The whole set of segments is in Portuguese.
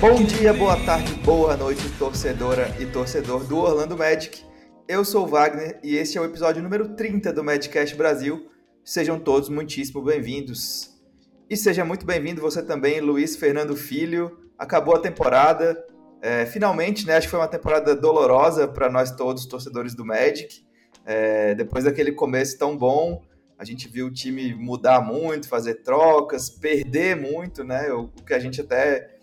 Bom dia, boa tarde, boa noite, torcedora e torcedor do Orlando Magic. Eu sou o Wagner e este é o episódio número 30 do Madcast Brasil. Sejam todos muitíssimo bem-vindos. E seja muito bem-vindo você também, Luiz Fernando Filho. Acabou a temporada, é, finalmente, né? Acho que foi uma temporada dolorosa para nós todos, torcedores do Magic. É, depois daquele começo tão bom, a gente viu o time mudar muito, fazer trocas, perder muito, né? O, o que a gente até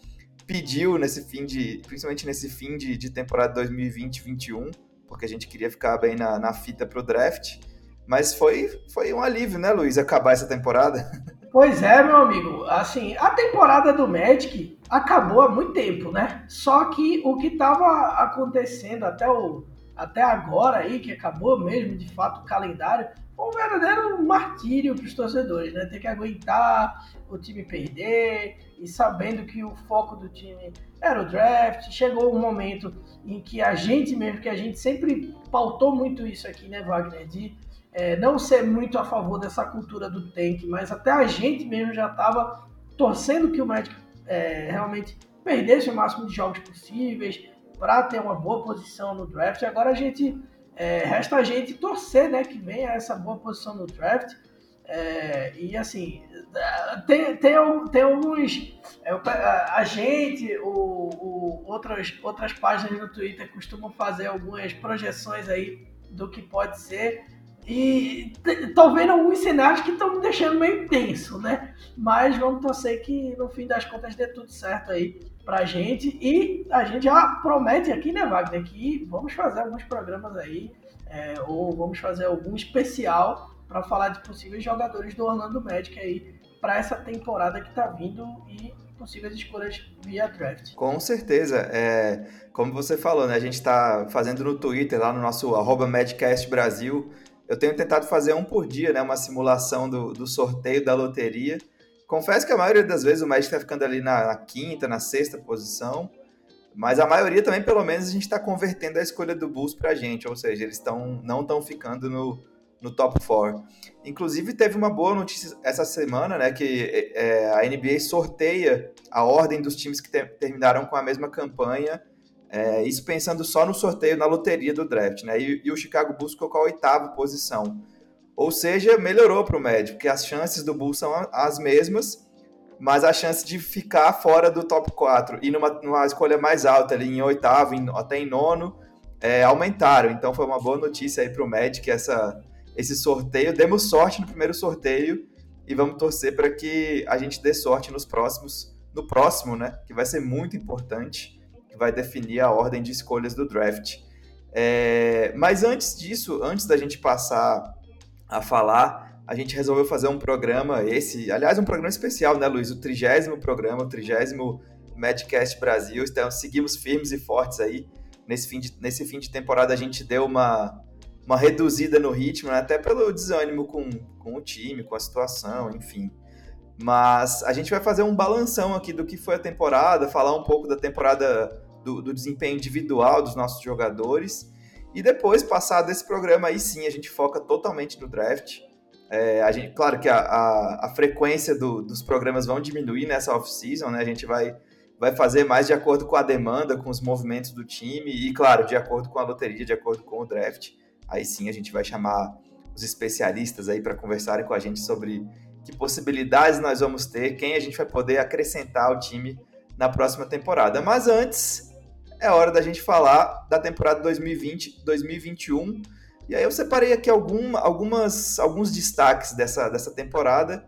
pediu nesse fim de, principalmente nesse fim de, de temporada 2020-21, porque a gente queria ficar bem na, na fita para o draft. Mas foi, foi um alívio, né, Luiz, acabar essa temporada. Pois é, meu amigo. Assim, a temporada do Magic acabou há muito tempo, né? Só que o que estava acontecendo até, o, até agora aí, que acabou mesmo, de fato, o calendário, um verdadeiro martírio para os torcedores, né? Ter que aguentar o time perder e sabendo que o foco do time era o draft. Chegou um momento em que a gente mesmo, que a gente sempre pautou muito isso aqui, né, Wagner? De é, não ser muito a favor dessa cultura do tank, mas até a gente mesmo já estava torcendo que o Magic é, realmente perdesse o máximo de jogos possíveis para ter uma boa posição no draft. Agora a gente é, resta a gente torcer, né, que venha essa boa posição no draft. É, e assim, tem, tem, tem alguns. É, a, gente, o, o, outras, outras páginas no Twitter costumam fazer algumas projeções aí do que pode ser. E tô vendo alguns cenários que estão me deixando meio tenso, né? Mas vamos torcer que no fim das contas dê tudo certo aí pra gente. E a gente já promete aqui, né, Wagner, que vamos fazer alguns programas aí, é, ou vamos fazer algum especial para falar de possíveis jogadores do Orlando Magic aí para essa temporada que tá vindo e possíveis escolhas via draft. Com certeza. É, como você falou, né? A gente está fazendo no Twitter, lá no nosso arroba Madcast Brasil, eu tenho tentado fazer um por dia, né? Uma simulação do, do sorteio da loteria. Confesso que a maioria das vezes o Magic está ficando ali na, na, quinta, na sexta posição. Mas a maioria também, pelo menos, a gente está convertendo a escolha do Bulls para a gente. Ou seja, eles tão, não estão ficando no, no top 4. Inclusive, teve uma boa notícia essa semana, né? Que é, a NBA sorteia a ordem dos times que te, terminaram com a mesma campanha é, isso pensando só no sorteio na loteria do draft, né? E, e o Chicago Bulls ficou com a oitava posição. Ou seja, melhorou para o médio, porque as chances do Bulls são as mesmas, mas a chance de ficar fora do top 4 e numa, numa escolha mais alta, ali em oitavo, em, até em nono, é, aumentaram. Então foi uma boa notícia aí para o Magic essa, esse sorteio. Demos sorte no primeiro sorteio e vamos torcer para que a gente dê sorte nos próximos, no próximo, né? Que vai ser muito importante que vai definir a ordem de escolhas do draft. É, mas antes disso, antes da gente passar a falar, a gente resolveu fazer um programa, esse, aliás, um programa especial, né, Luiz? O trigésimo programa, o trigésimo Madcast Brasil. Então, seguimos firmes e fortes aí. Nesse fim de, nesse fim de temporada, a gente deu uma, uma reduzida no ritmo, né? até pelo desânimo com, com o time, com a situação, enfim. Mas a gente vai fazer um balanção aqui do que foi a temporada, falar um pouco da temporada do, do desempenho individual dos nossos jogadores. E depois, passado esse programa, aí sim a gente foca totalmente no draft. É, a gente, claro que a, a, a frequência do, dos programas vão diminuir nessa off-season, né? A gente vai, vai fazer mais de acordo com a demanda, com os movimentos do time e, claro, de acordo com a loteria, de acordo com o draft. Aí sim a gente vai chamar os especialistas aí para conversarem com a gente sobre que possibilidades nós vamos ter, quem a gente vai poder acrescentar ao time na próxima temporada. Mas antes, é hora da gente falar da temporada 2020-2021. E aí eu separei aqui algum, algumas, alguns destaques dessa, dessa temporada.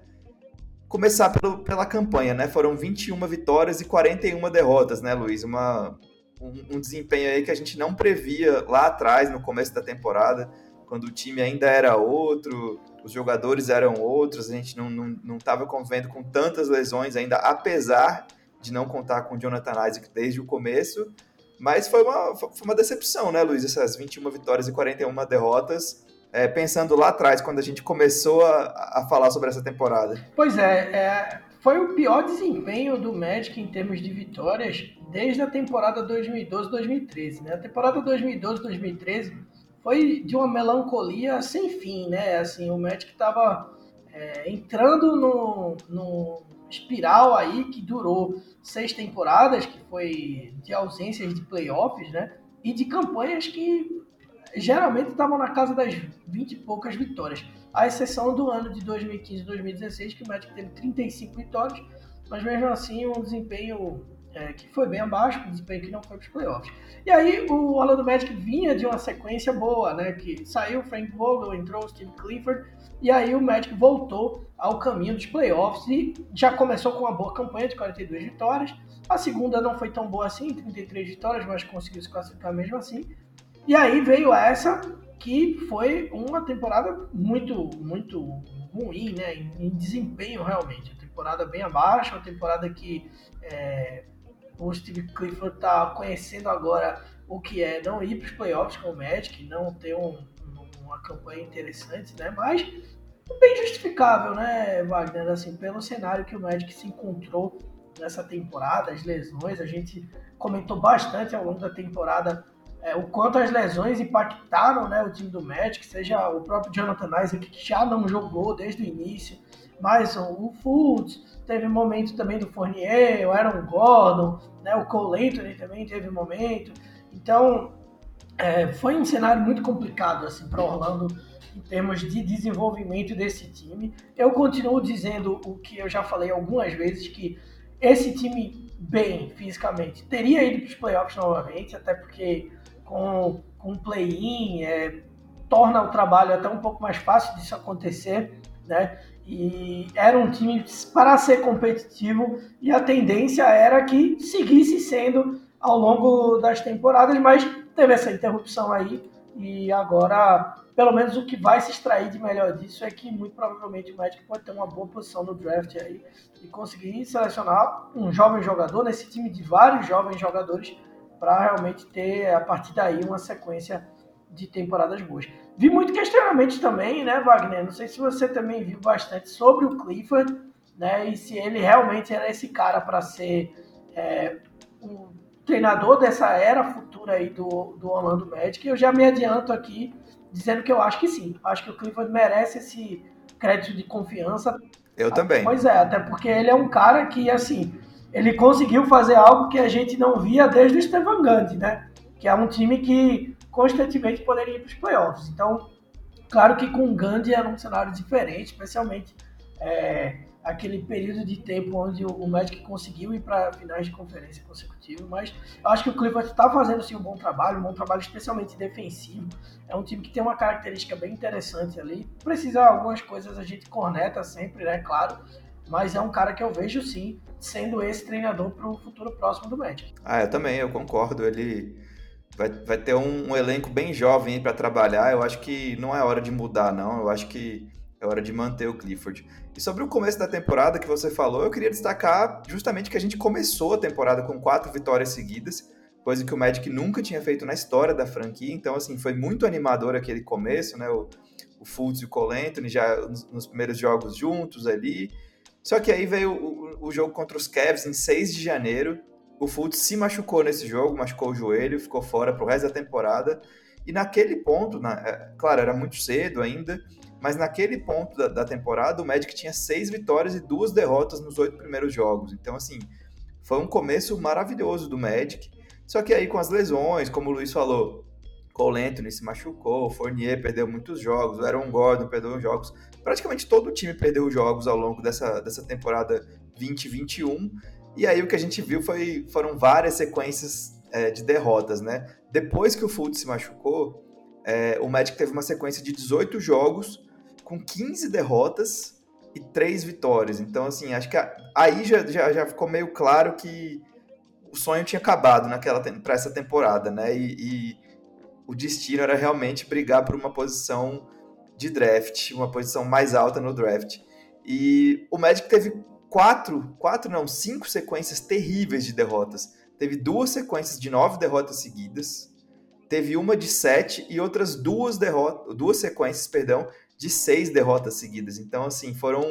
Começar pelo, pela campanha, né? Foram 21 vitórias e 41 derrotas, né, Luiz? Uma, um, um desempenho aí que a gente não previa lá atrás, no começo da temporada, quando o time ainda era outro, os jogadores eram outros, a gente não estava não, não convivendo com tantas lesões ainda, apesar de não contar com o Jonathan Isaac desde o começo. Mas foi uma, foi uma decepção, né, Luiz? Essas 21 vitórias e 41 derrotas. É, pensando lá atrás, quando a gente começou a, a falar sobre essa temporada. Pois é, é, foi o pior desempenho do Magic em termos de vitórias desde a temporada 2012-2013. Né? A temporada 2012-2013 foi de uma melancolia sem fim, né? Assim, o Magic estava é, entrando no, no, espiral aí que durou seis temporadas, que foi de ausências de playoffs, né? E de campanhas que geralmente estavam na casa das 20 e poucas vitórias. A exceção do ano de 2015 e 2016, que o Magic teve 35 vitórias, mas mesmo assim um desempenho é, que foi bem abaixo, um desempenho que não foi para os playoffs. E aí o Orlando Magic vinha de uma sequência boa, né? Que saiu o Frank Vogel, entrou o Steve Clifford, e aí o Magic voltou ao caminho dos playoffs e já começou com uma boa campanha de 42 vitórias. A segunda não foi tão boa assim, 33 vitórias, mas conseguiu se classificar mesmo assim. E aí veio essa que foi uma temporada muito, muito ruim, né? Em, em desempenho realmente. Uma temporada bem abaixo, uma temporada que é, o Steve Clifford está conhecendo agora o que é não ir para os playoffs com o Magic, não ter um, uma campanha interessante, né? Mas bem justificável, né, Wagner? Assim, pelo cenário que o Magic se encontrou nessa temporada, as lesões, a gente comentou bastante ao longo da temporada é, o quanto as lesões impactaram né, o time do Magic, seja o próprio Jonathan Isaac, que já não jogou desde o início, mas o Fultz, teve momento também do Fournier, o Aaron Gordon, né, o Cole Anthony também teve momento. Então, é, foi um cenário muito complicado assim, para Orlando em termos de desenvolvimento desse time. Eu continuo dizendo o que eu já falei algumas vezes, que esse time bem fisicamente teria ido para os playoffs novamente, até porque com, com play-in é, torna o trabalho até um pouco mais fácil disso acontecer, né? E era um time para ser competitivo e a tendência era que seguisse sendo ao longo das temporadas, mas teve essa interrupção aí e agora, pelo menos o que vai se extrair de melhor disso é que muito provavelmente o Magic pode ter uma boa posição no draft aí e conseguir selecionar um jovem jogador nesse time de vários jovens jogadores para realmente ter a partir daí uma sequência de temporadas boas. Vi muito questionamento também, né, Wagner? Não sei se você também viu bastante sobre o Clifford, né? E se ele realmente era esse cara para ser é, um treinador dessa era futura aí do, do Orlando Magic. Eu já me adianto aqui dizendo que eu acho que sim. Acho que o Clifford merece esse crédito de confiança. Eu também. Pois é, até porque ele é um cara que, assim, ele conseguiu fazer algo que a gente não via desde o Stefan Gandhi, né? Que é um time que constantemente poderia ir para os playoffs. Então, claro que com o Gandhi era um cenário diferente, especialmente é, aquele período de tempo onde o Magic conseguiu ir para finais de conferência consecutiva, mas eu acho que o Clippers está fazendo sim um bom trabalho, um bom trabalho especialmente defensivo. É um time que tem uma característica bem interessante ali. Precisa algumas coisas a gente corneta sempre, né, claro, mas é um cara que eu vejo sim sendo esse treinador para o futuro próximo do Magic. Ah, eu também, eu concordo. Ele vai, vai ter um, um elenco bem jovem para trabalhar. Eu acho que não é hora de mudar, não. Eu acho que é hora de manter o Clifford. E sobre o começo da temporada que você falou, eu queria destacar justamente que a gente começou a temporada com quatro vitórias seguidas, coisa que o Magic nunca tinha feito na história da franquia. Então, assim, foi muito animador aquele começo, né? O, o Fultz e o Cole já nos, nos, primeiros jogos juntos ali. Só que aí veio o, o, jogo contra os Cavs em 6 de janeiro. O Fultz se machucou nesse jogo, machucou o joelho, ficou fora pro resto da temporada. E naquele ponto, na, é, claro, era muito cedo ainda, mas naquele ponto da, da, temporada, o Magic tinha seis vitórias e duas derrotas nos oito primeiros jogos. Então, assim, foi um começo maravilhoso do Magic. Só que aí com as lesões, como o Luiz falou, Cole Anthony se machucou, Fournier perdeu muitos jogos, o Aaron Gordon perdeu jogos. Praticamente todo o time perdeu jogos ao longo dessa, dessa temporada 2021. E aí o que a gente viu foi, foram várias sequências é, de derrotas, né? Depois que o Fultz se machucou, é, o Magic teve uma sequência de 18 jogos com 15 derrotas e 3 vitórias. Então, assim, acho que a, aí já, já, já, ficou meio claro que o sonho tinha acabado naquela para essa temporada, né? E, e, o destino era realmente brigar por uma posição de draft, uma posição mais alta no draft. E o Magic teve quatro, quatro não, cinco sequências terríveis de derrotas. Teve duas sequências de nove derrotas seguidas, teve uma de sete e outras duas derrotas, duas sequências, perdão, de seis derrotas seguidas. Então, assim, foram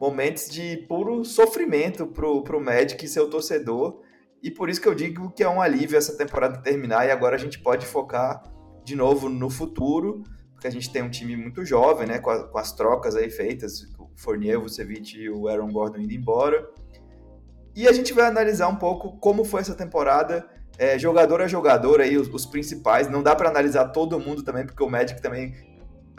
momentos de puro sofrimento pro, pro Magic e seu torcedor. E por isso que eu digo que é um alívio essa temporada terminar e agora a gente pode focar de novo no futuro, porque a gente tem um time muito jovem, né? Com, a, com as trocas aí feitas. Fournier, o Vucevic e o Aaron Gordon indo embora. E a gente vai analisar um pouco como foi essa temporada, é, jogador a jogador aí, os, os principais. Não dá para analisar todo mundo também, porque o Magic também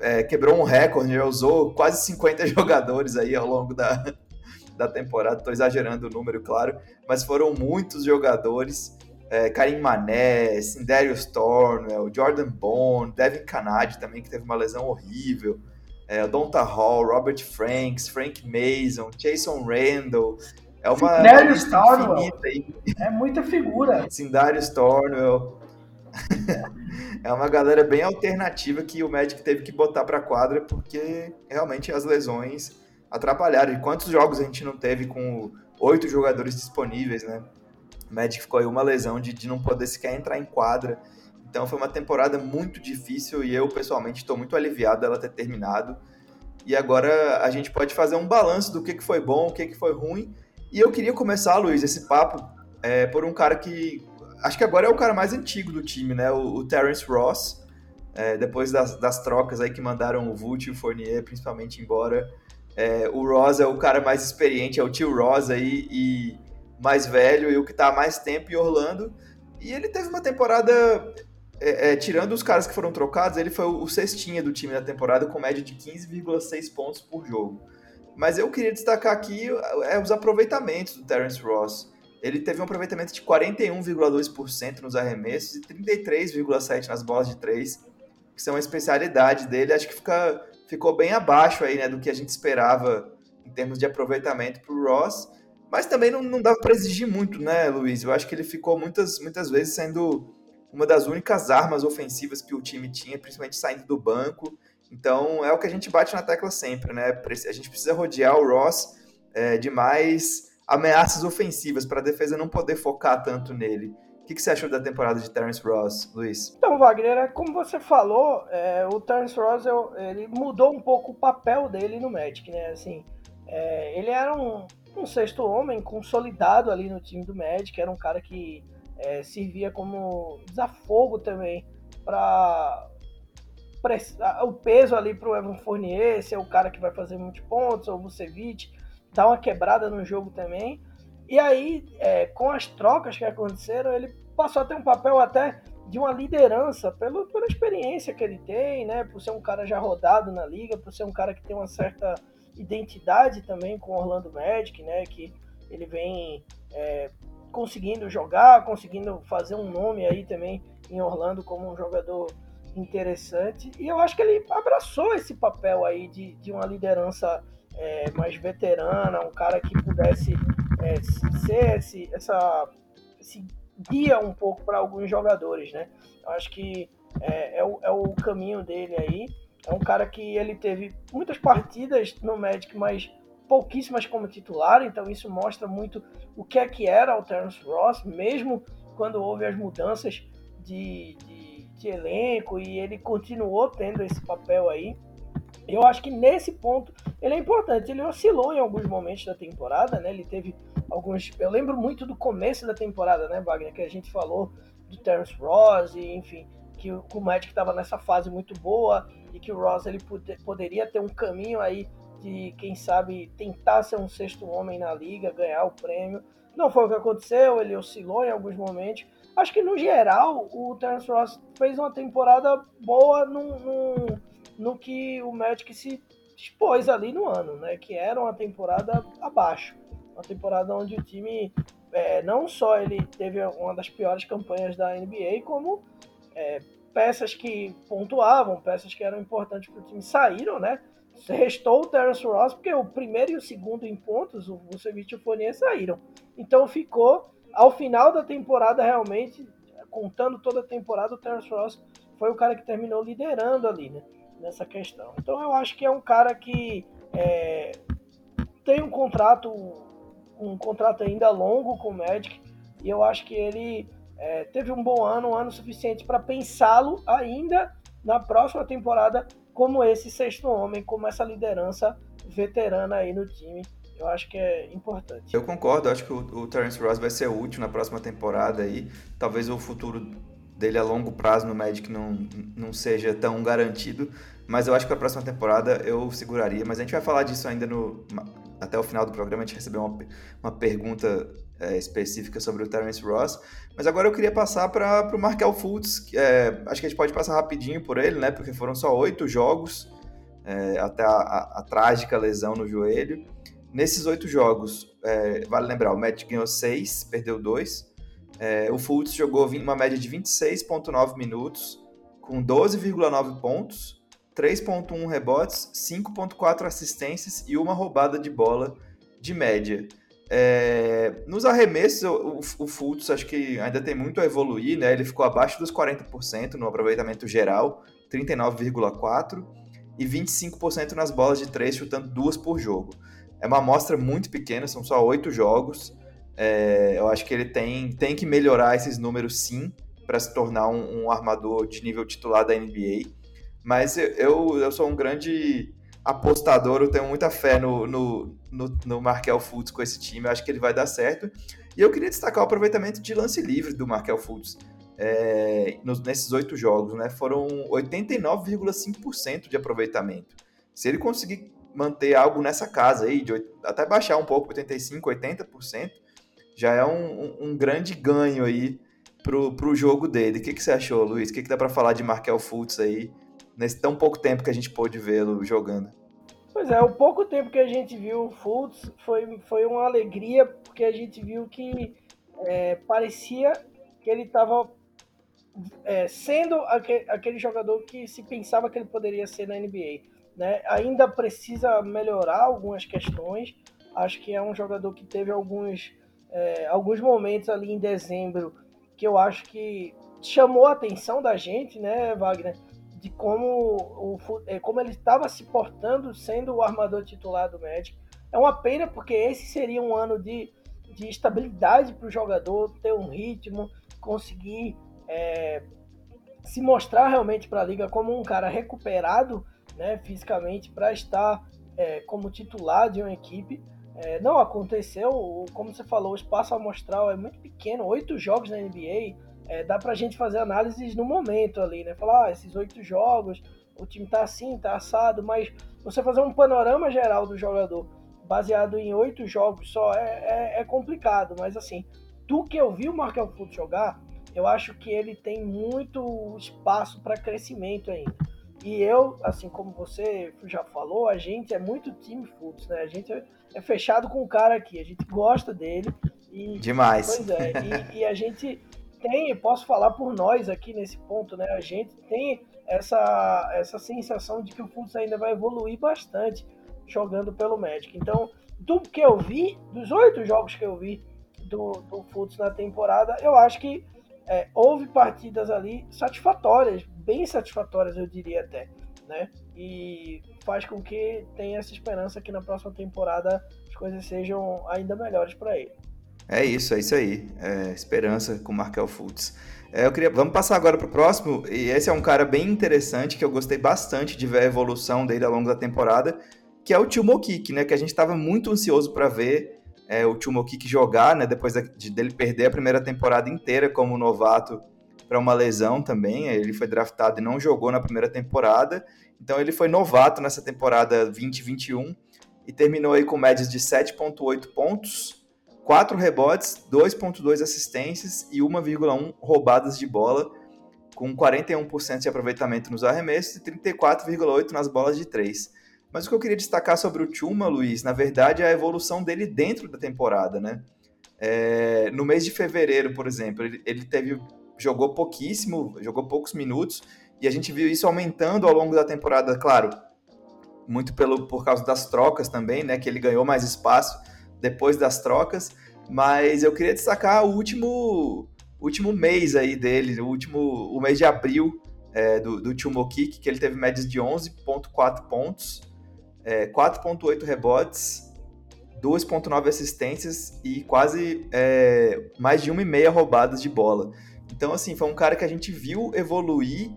é, quebrou um recorde, já usou quase 50 jogadores aí ao longo da, da temporada. Estou exagerando o número, claro, mas foram muitos jogadores. É, Karim Mané, Sindarius Thornwell, Jordan Bond, Devin Canadi também, que teve uma lesão horrível. É, Donta Hall, Robert Franks, Frank Mason, Jason Randall, é uma Sindarius Thornwell. É muita figura. Sindarius Thornwell. é uma galera bem alternativa que o Magic teve que botar para quadra porque realmente as lesões atrapalharam. E quantos jogos a gente não teve com oito jogadores disponíveis, né? O Magic ficou aí uma lesão de, de não poder sequer entrar em quadra. Então foi uma temporada muito difícil e eu pessoalmente estou muito aliviado dela ter terminado. E agora a gente pode fazer um balanço do que, que foi bom, o que, que foi ruim e eu queria começar, Luiz, esse papo é, por um cara que acho que agora é o cara mais antigo do time, né? O, o Terence Ross. É, depois das, das, trocas aí que mandaram o Vult e o Fournier, principalmente, embora. É, o Ross é o cara mais experiente, é o tio Ross aí, e mais velho, e o que está há mais tempo em Orlando. E ele teve uma temporada, é, é, tirando os caras que foram trocados, ele foi o, cestinha do time na temporada, com média de 15,6 pontos por jogo. Mas eu queria destacar aqui é, os aproveitamentos do Terence Ross. Ele teve um aproveitamento de 41,2% nos arremessos e 33,7% nas bolas de três, que são a especialidade dele. Acho que fica, ficou bem abaixo aí, né, do que a gente esperava em termos de aproveitamento para o Ross. Mas também não, não dava para exigir muito, né, Luiz? Eu acho que ele ficou muitas, muitas vezes sendo uma das únicas armas ofensivas que o time tinha, principalmente saindo do banco. Então é o que a gente bate na tecla sempre, né? A gente precisa rodear o Ross é, de mais ameaças ofensivas para a defesa não poder focar tanto nele. O que, que, você achou da temporada de Terence Ross, Luiz? Então, Wagner, é como você falou, é, o Terence Ross ele mudou um pouco o papel dele no Magic, né? Assim, é, ele era um, um, sexto homem consolidado ali no time do Magic, era um cara que é, servia como desafogo também para o peso ali pro Evan Fournier, ser o cara que vai fazer muitos pontos, ou o Vucevic, dar uma quebrada no jogo também. E aí, é, com as trocas que aconteceram, ele passou a ter um papel até de uma liderança pelo, pela experiência que ele tem, né? Por ser um cara já rodado na liga, por ser um cara que tem uma certa identidade também com o Orlando Magic, né? Que ele vem é, conseguindo jogar, conseguindo fazer um nome aí também em Orlando como um jogador interessante. E eu acho que ele abraçou esse papel aí de, de uma liderança é, mais veterana, um cara que pudesse é, ser esse, essa, esse guia um pouco para alguns jogadores, né? Eu acho que é, é, o, é o caminho dele aí. É um cara que ele teve muitas partidas no Magic, mas pouquíssimas como titular, então isso mostra muito o que é que era o Terence Ross, mesmo quando houve as mudanças de, de de elenco e ele continuou tendo esse papel aí. Eu acho que nesse ponto ele é importante. Ele oscilou em alguns momentos da temporada, né? Ele teve alguns. Eu lembro muito do começo da temporada, né, Wagner? Que a gente falou do Terence Ross, e, enfim, que o, Magic estava nessa fase muito boa e que o Ross ele poder, poderia ter um caminho aí de, quem sabe, tentar ser um sexto homem na liga, ganhar o prêmio. Não foi o que aconteceu, ele oscilou em alguns momentos, Acho que no geral o Terence Ross fez uma temporada boa no, no, no que o Magic se expôs ali no ano, né? Que era uma temporada abaixo. Uma temporada onde o time é, não só ele teve uma das piores campanhas da NBA, como é, peças que pontuavam, peças que eram importantes para o time saíram, né? Restou o Terence Ross, porque o primeiro e o segundo em pontos, o Vucevic e o Fournier saíram. Então ficou ao final da temporada, realmente, contando toda a temporada, o Terence Ross foi o cara que terminou liderando ali, né? Nessa questão. Então eu acho que é um cara que é, tem um contrato, um contrato ainda longo com o Magic, e eu acho que ele é, teve um bom ano, um ano suficiente para pensá-lo ainda na próxima temporada como esse sexto homem, como essa liderança veterana aí no time eu acho que é importante. Eu concordo, acho que o, o Terence Ross vai ser útil na próxima temporada aí. Talvez o futuro dele a longo prazo no Magic não, não seja tão garantido, mas eu acho que a próxima temporada eu seguraria. Mas a gente vai falar disso ainda no até o final do programa. A gente recebeu uma, uma pergunta é, específica sobre o Terence Ross. Mas agora eu queria passar para o Markel Fultz. É, acho que a gente pode passar rapidinho por ele, né? Porque foram só oito jogos é, até a, a, a, trágica lesão no joelho. Nesses oito jogos, é, vale lembrar, o Matt ganhou seis, perdeu dois. É, o Fultz jogou uma média de 26,9 minutos, com 12,9 pontos, 3,1 rebotes, 5,4 assistências e uma roubada de bola de média. É, nos arremessos, o, o Fultz acho que ainda tem muito a evoluir, né? Ele ficou abaixo dos 40% no aproveitamento geral, 39,4% e 25% nas bolas de três, chutando duas por jogo. É uma amostra muito pequena, são só oito jogos. É, eu acho que ele tem, tem que melhorar esses números sim para se tornar um, um, armador de nível titular da NBA. Mas eu, eu sou um grande apostador, eu tenho muita fé no, no, no, no Markel Fultz com esse time, eu acho que ele vai dar certo. E eu queria destacar o aproveitamento de lance livre do Markel Fultz é, nos, nesses oito jogos, né? Foram 89,5% de aproveitamento. Se ele conseguir manter algo nessa casa aí, de, até baixar um pouco, 85%, 80%, já é um, um, um grande ganho aí pro, pro jogo dele. O que, que você achou, Luiz? O que, que dá para falar de Markel Fultz aí, nesse tão pouco tempo que a gente pôde vê-lo jogando? Pois é, o pouco tempo que a gente viu o Fultz foi, foi uma alegria, porque a gente viu que é, parecia que ele estava é, sendo aquele, aquele, jogador que se pensava que ele poderia ser na NBA. Né? Ainda precisa melhorar algumas questões. Acho que é um jogador que teve alguns, é, alguns momentos ali em dezembro que eu acho que chamou a atenção da gente, né, Wagner? De como, o, é, como ele estava se portando sendo o armador titular do Magic. É uma pena porque esse seria um ano de, de estabilidade para o jogador, ter um ritmo, conseguir é, se mostrar realmente para a liga como um cara recuperado né, fisicamente para estar é, como titular de uma equipe. É, não aconteceu, como você falou, o espaço amostral é muito pequeno, oito jogos na NBA, é, dá pra gente fazer análises no momento ali, né? Falar, ah, esses oito jogos, o time tá assim, tá assado, mas você fazer um panorama geral do jogador baseado em oito jogos só é, é, é, complicado, mas assim, do que eu vi o Markel Fultz jogar, eu acho que ele tem muito espaço para crescimento ainda. E eu, assim como você já falou, a gente é muito time Fultz, né? A gente é, é fechado com o cara aqui, a gente gosta dele. E, Demais. Pois é, e, e a gente tem, posso falar por nós aqui nesse ponto, né? A gente tem essa, essa sensação de que o Fultz ainda vai evoluir bastante jogando pelo Magic. Então, do que eu vi, dos oito jogos que eu vi do, do Fultz na temporada, eu acho que é, houve partidas ali satisfatórias, bem satisfatórias, eu diria até, né? E faz com que tenha essa esperança que na próxima temporada as coisas sejam ainda melhores para ele. É isso, é isso aí. É, esperança com Markel Fultz. É, eu queria, vamos passar agora para o próximo. E esse é um cara bem interessante que eu gostei bastante de ver a evolução dele ao longo da temporada, que é o Timo né? Que a gente estava muito ansioso para ver é, o Timo jogar, né? Depois de, dele perder a primeira temporada inteira como novato para uma lesão também. Ele foi draftado e não jogou na primeira temporada. Então ele foi novato nessa temporada 2021 e terminou aí com médias de 7.8 pontos, 4 rebotes, 2.2 assistências e 1,1 roubadas de bola, com 41% de aproveitamento nos arremessos e 34,8 nas bolas de 3. Mas o que eu queria destacar sobre o Chuma, Luiz, na verdade, é a evolução dele dentro da temporada, né? É, no mês de fevereiro, por exemplo, ele, ele teve jogou pouquíssimo, jogou poucos minutos, e a gente viu isso aumentando ao longo da temporada, claro, muito pelo, por causa das trocas também, né? Que ele ganhou mais espaço depois das trocas. Mas eu queria destacar o último, último mês aí dele, o último o mês de abril é, do, do que ele teve médias de 11,4 pontos, é, 4,8 rebotes, 2,9 assistências e quase é, mais de uma e meia roubadas de bola. Então, assim, foi um cara que a gente viu evoluir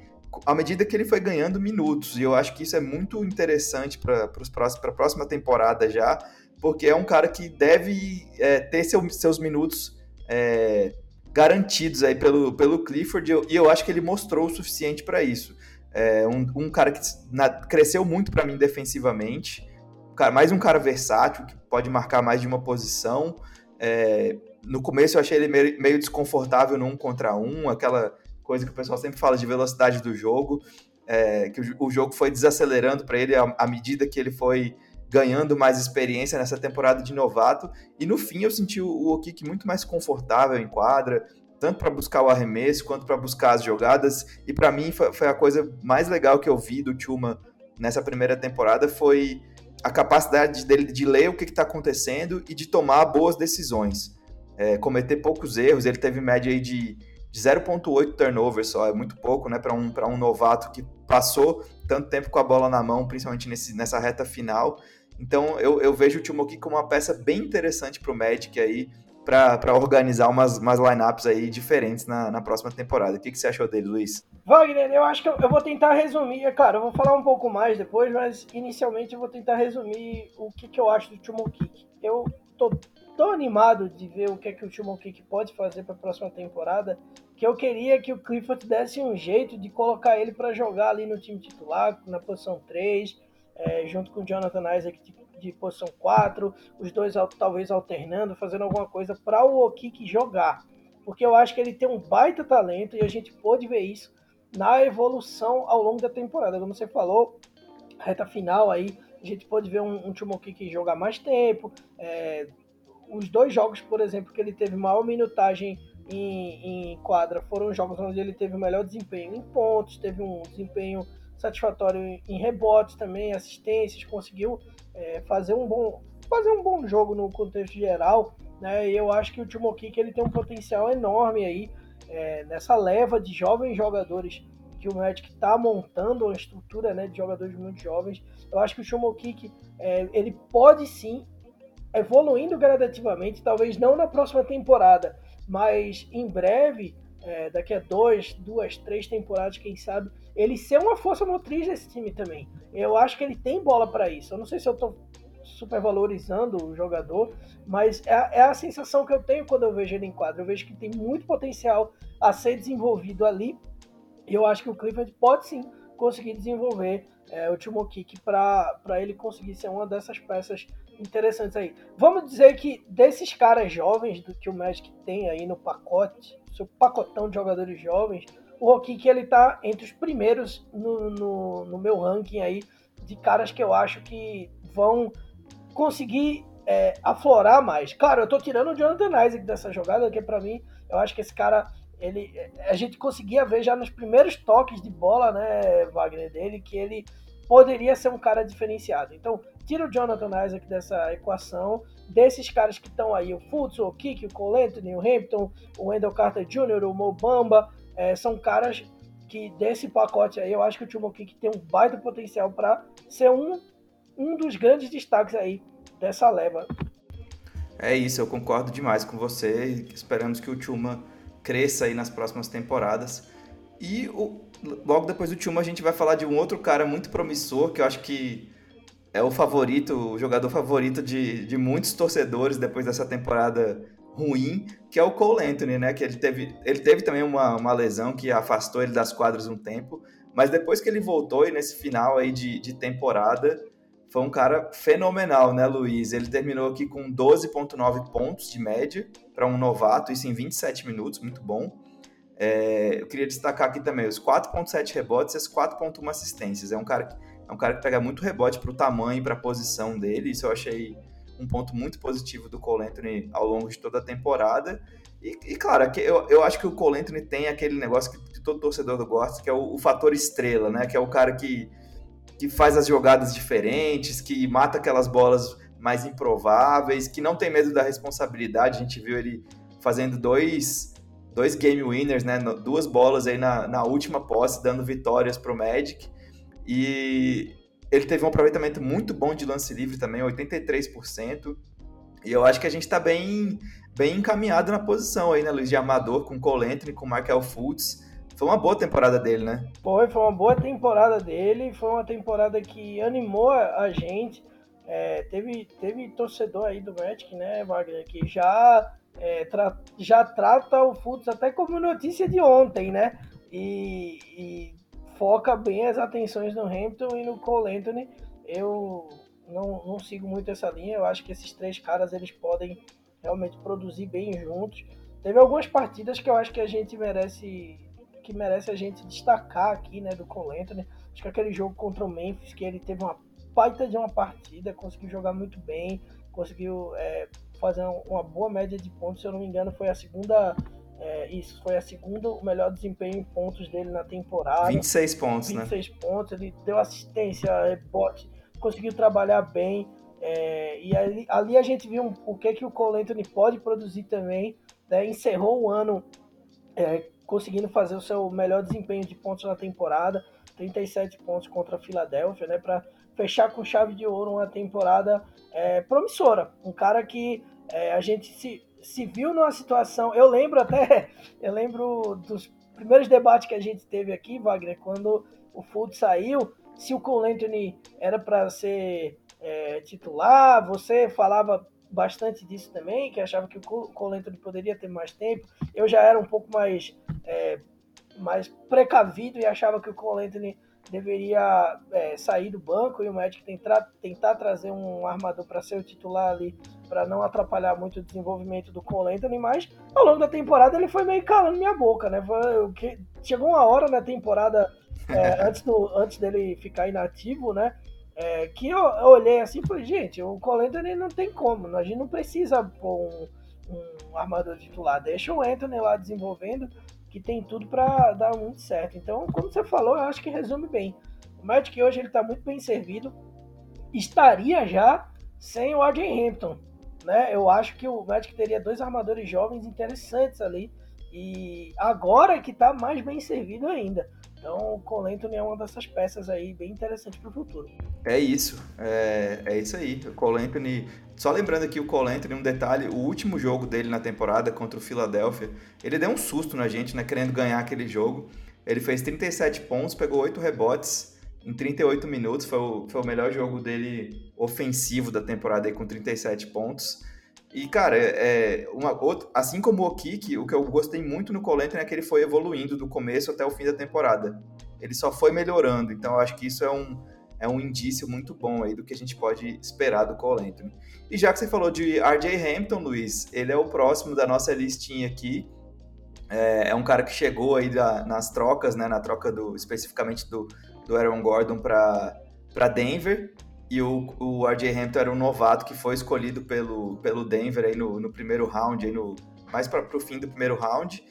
à medida que ele foi ganhando minutos. E eu acho que isso é muito interessante para a próxima temporada já, porque é um cara que deve é, ter seu, seus minutos é, garantidos aí pelo, pelo Clifford, e eu, e eu acho que ele mostrou o suficiente para isso. é, um, um, cara que na, cresceu muito para mim defensivamente, cara, mais um cara versátil, que pode marcar mais de uma posição. É, no começo eu achei ele meio, meio desconfortável no um contra um, aquela coisa que o pessoal sempre fala de velocidade do jogo, é, que o, o, jogo foi desacelerando para ele à, à medida que ele foi ganhando mais experiência nessa temporada de novato. E no fim eu senti o, Okik muito mais confortável em quadra, tanto para buscar o arremesso quanto para buscar as jogadas. E para mim foi, a coisa mais legal que eu vi do Tchuma nessa primeira temporada foi a capacidade dele de ler o que está acontecendo e de tomar boas decisões. É, cometer poucos erros, ele teve média aí de, de 0.8 turnovers só, é muito pouco né, para um, um novato que passou tanto tempo com a bola na mão, principalmente nesse, nessa reta final. Então eu, eu vejo o Timoki como uma peça bem interessante para o Magic aí, para organizar umas, umas lineups aí diferentes na, na próxima temporada. O que, que você achou dele, Luiz? Wagner, eu acho que eu, eu vou tentar resumir. É claro, eu vou falar um pouco mais depois, mas inicialmente eu vou tentar resumir o que, que eu acho do Timo Kick. Eu tô tão animado de ver o que, é que o Timo Kick pode fazer para a próxima temporada que eu queria que o Clifford desse um jeito de colocar ele para jogar ali no time titular, na posição 3, é, junto com o Jonathan Isaac de de posição 4, os dois talvez alternando, fazendo alguma coisa para o Okiki jogar. Porque eu acho que ele tem um baita talento e a gente pode ver isso na evolução ao longo da temporada. Como você falou, reta final aí, a gente pode ver um, um Okiki jogar mais tempo. É, os dois jogos, por exemplo, que ele teve maior minutagem em, em, quadra foram jogos onde ele teve o melhor desempenho em pontos, teve um desempenho satisfatório em rebotes também, assistências, conseguiu é, fazer um bom fazer um bom jogo no contexto geral, né? E eu acho que o Timo ele tem um potencial enorme aí é, nessa leva de jovens jogadores que o Magic está montando uma estrutura né, de jogadores muito jovens. Eu acho que o Timo é, ele pode sim evoluindo gradativamente, talvez não na próxima temporada, mas em breve, é, daqui a dois, duas, três temporadas, quem sabe, ele ser uma força motriz desse time também. Eu acho que ele tem bola para isso. Eu não sei se eu estou supervalorizando o jogador, mas é, é, a sensação que eu tenho quando eu vejo ele em quadro. Eu vejo que tem muito potencial a ser desenvolvido ali. E eu acho que o Clifford pode sim conseguir desenvolver é, o Timo Kick para ele conseguir ser uma dessas peças interessantes aí. Vamos dizer que desses caras jovens do que o Magic tem aí no pacote, seu pacotão de jogadores jovens, o Rokik ele tá entre os primeiros no, no, no, meu ranking aí de caras que eu acho que vão conseguir é, aflorar mais. Claro, eu tô tirando o Jonathan Isaac dessa jogada, que para mim, eu acho que esse cara, ele, a gente conseguia ver já nos primeiros toques de bola, né, Wagner, dele, que ele poderia ser um cara diferenciado. Então, tira o Jonathan Isaac dessa equação, desses caras que estão aí, o Fultz, o Kiki, o Cole Anthony, o Hampton, o Wendell Carter Jr., o Mo Bamba, é, são caras que desse pacote aí, eu acho que o Timo Kick tem um baita potencial para ser um, um dos grandes destaques aí dessa leva. É isso, eu concordo demais com você. Esperamos que o Tuma cresça aí nas próximas temporadas. E o, logo depois do Tuma a gente vai falar de um outro cara muito promissor que eu acho que é o favorito, o jogador favorito de, de muitos torcedores depois dessa temporada ruim, que é o Cole Anthony, né? Que ele teve, ele teve também uma, uma lesão que afastou ele das quadras um tempo, mas depois que ele voltou e nesse final aí de, de temporada, foi um cara fenomenal, né, Luiz? Ele terminou aqui com 12,9 pontos de média para um novato, isso em 27 minutos, muito bom. É, eu queria destacar aqui também os 4,7 rebotes e as 4,1 assistências. É um cara, é um cara que pega muito rebote para o tamanho e para a posição dele, isso eu achei um ponto muito positivo do Cole Anthony ao longo de toda a temporada. E, e claro, eu, eu acho que o Cole Anthony tem aquele negócio que, todo torcedor gosta, que é o, o, fator estrela, né? Que é o cara que, que faz as jogadas diferentes, que mata aquelas bolas mais improváveis, que não tem medo da responsabilidade. A gente viu ele fazendo dois, dois game winners, né? Duas bolas aí na, na última posse, dando vitórias para o Magic. E ele teve um aproveitamento muito bom de lance livre também, 83%. E eu acho que a gente está bem, bem encaminhado na posição aí, né, Luiz? De Amador, com Cole Anthony, com Markel Fultz. Foi uma boa temporada dele, né? Foi, foi uma boa temporada dele. Foi uma temporada que animou a gente. É, teve, teve torcedor aí do Magic, né, Wagner, que já, é, tra já trata o Fultz até como notícia de ontem, né? E, e foca bem as atenções no Hamilton e no Cole Anthony. Eu não, não sigo muito essa linha. Eu acho que esses três caras eles podem realmente produzir bem juntos. Teve algumas partidas que eu acho que a gente merece que merece a gente destacar aqui, né, do Cole Anthony. Acho que aquele jogo contra o Memphis, que ele teve uma baita de uma partida, conseguiu jogar muito bem, conseguiu é, fazer uma boa média de pontos, se eu não me engano, foi a segunda é, isso foi a segunda, o melhor desempenho em pontos dele na temporada. 26 pontos, 26 né? 26 pontos, ele deu assistência, rebote, conseguiu trabalhar bem. É, e ali, ali, a gente viu o que, que o Cole Anthony pode produzir também. Né? Encerrou o ano é, conseguindo fazer o seu melhor desempenho de pontos na temporada, 37 pontos contra a Filadélfia, né? Para fechar com chave de ouro uma temporada é, promissora. Um cara que é, a gente se, se viu numa situação. Eu lembro até, eu lembro dos primeiros debates que a gente teve aqui, Wagner, quando o Fultz saiu, se o Cole Anthony era para ser é, titular, você falava bastante disso também, que achava que o Cole Anthony poderia ter mais tempo. Eu já era um pouco mais, é, mais precavido e achava que o Cole Anthony deveria é, sair do banco e o Magic tentar, tentar trazer um armador para ser o titular ali, para não atrapalhar muito o desenvolvimento do Cole Anthony, mas ao longo da temporada ele foi meio calando minha boca, né? Foi, que, chegou uma hora na temporada, é, antes, do, antes dele ficar inativo, né? É, que eu, eu, olhei assim e falei, gente, o Cole Anthony não tem como, a gente não precisa pôr um, um armador titular, deixa o Anthony lá desenvolvendo, que tem tudo para dar muito certo. Então, como você falou, eu acho que resume bem. O Magic hoje ele está muito bem servido. Estaria já sem o RJ Hampton, né? Eu acho que o Magic teria dois armadores jovens interessantes ali e agora que está mais bem servido ainda. Então, o Cole Anthony é uma dessas peças aí bem interessante para o futuro. É isso, é, é isso aí. O Cole Anthony só lembrando aqui o Cole Anthony, um detalhe, o último jogo dele na temporada contra o Philadelphia, ele deu um susto na gente, né, querendo ganhar aquele jogo. Ele fez 37 pontos, pegou 8 rebotes em 38 minutos, foi o, foi o melhor jogo dele ofensivo da temporada aí, com 37 pontos. E, cara, é, uma, outra, assim como o Kiki, o que eu gostei muito no Cole Anthony é que ele foi evoluindo do começo até o fim da temporada. Ele só foi melhorando, então eu acho que isso é um, é um indício muito bom aí do que a gente pode esperar do Cole Anthony. E já que você falou de RJ Hampton, Luiz, ele é o próximo da nossa listinha aqui. É, é um cara que chegou aí da, nas trocas, né, na troca do especificamente do, do Aaron Gordon para Denver. E o, o RJ Hampton era um novato que foi escolhido pelo, pelo Denver aí no, no primeiro round, aí no, mais para o fim do primeiro round.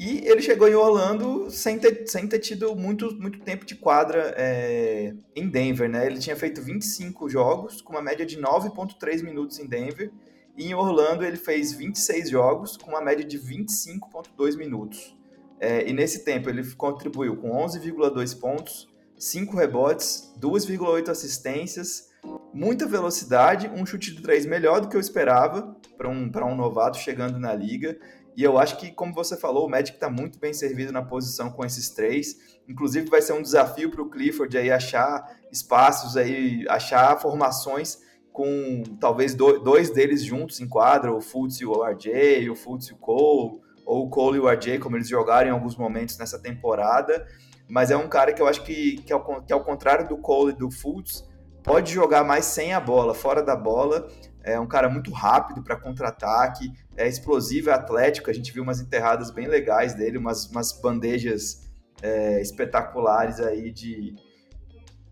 E ele chegou em Orlando sem ter, sem ter tido muito, muito tempo de quadra é, em Denver, né? Ele tinha feito 25 jogos, com uma média de 9,3 minutos em Denver. E em Orlando ele fez 26 jogos, com uma média de 25,2 minutos. É, e nesse tempo ele contribuiu com 11,2 pontos, 5 rebotes, 2,8 assistências, muita velocidade, um chute de 3 melhor do que eu esperava para um, um novato chegando na liga. E eu acho que, como você falou, o Magic está muito bem servido na posição com esses três. Inclusive, vai ser um desafio para o Clifford aí achar espaços, aí, achar formações com talvez dois deles juntos em quadra, o Fultz e o RJ, o Fultz e o Cole, ou o Cole e o RJ, como eles jogaram em alguns momentos nessa temporada. Mas é um cara que eu acho que, que, ao, que ao contrário do Cole e do Fultz, pode jogar mais sem a bola, fora da bola, é um cara muito rápido para contra-ataque, é explosivo, é atlético. A gente viu umas enterradas bem legais dele, umas, umas bandejas é, espetaculares aí de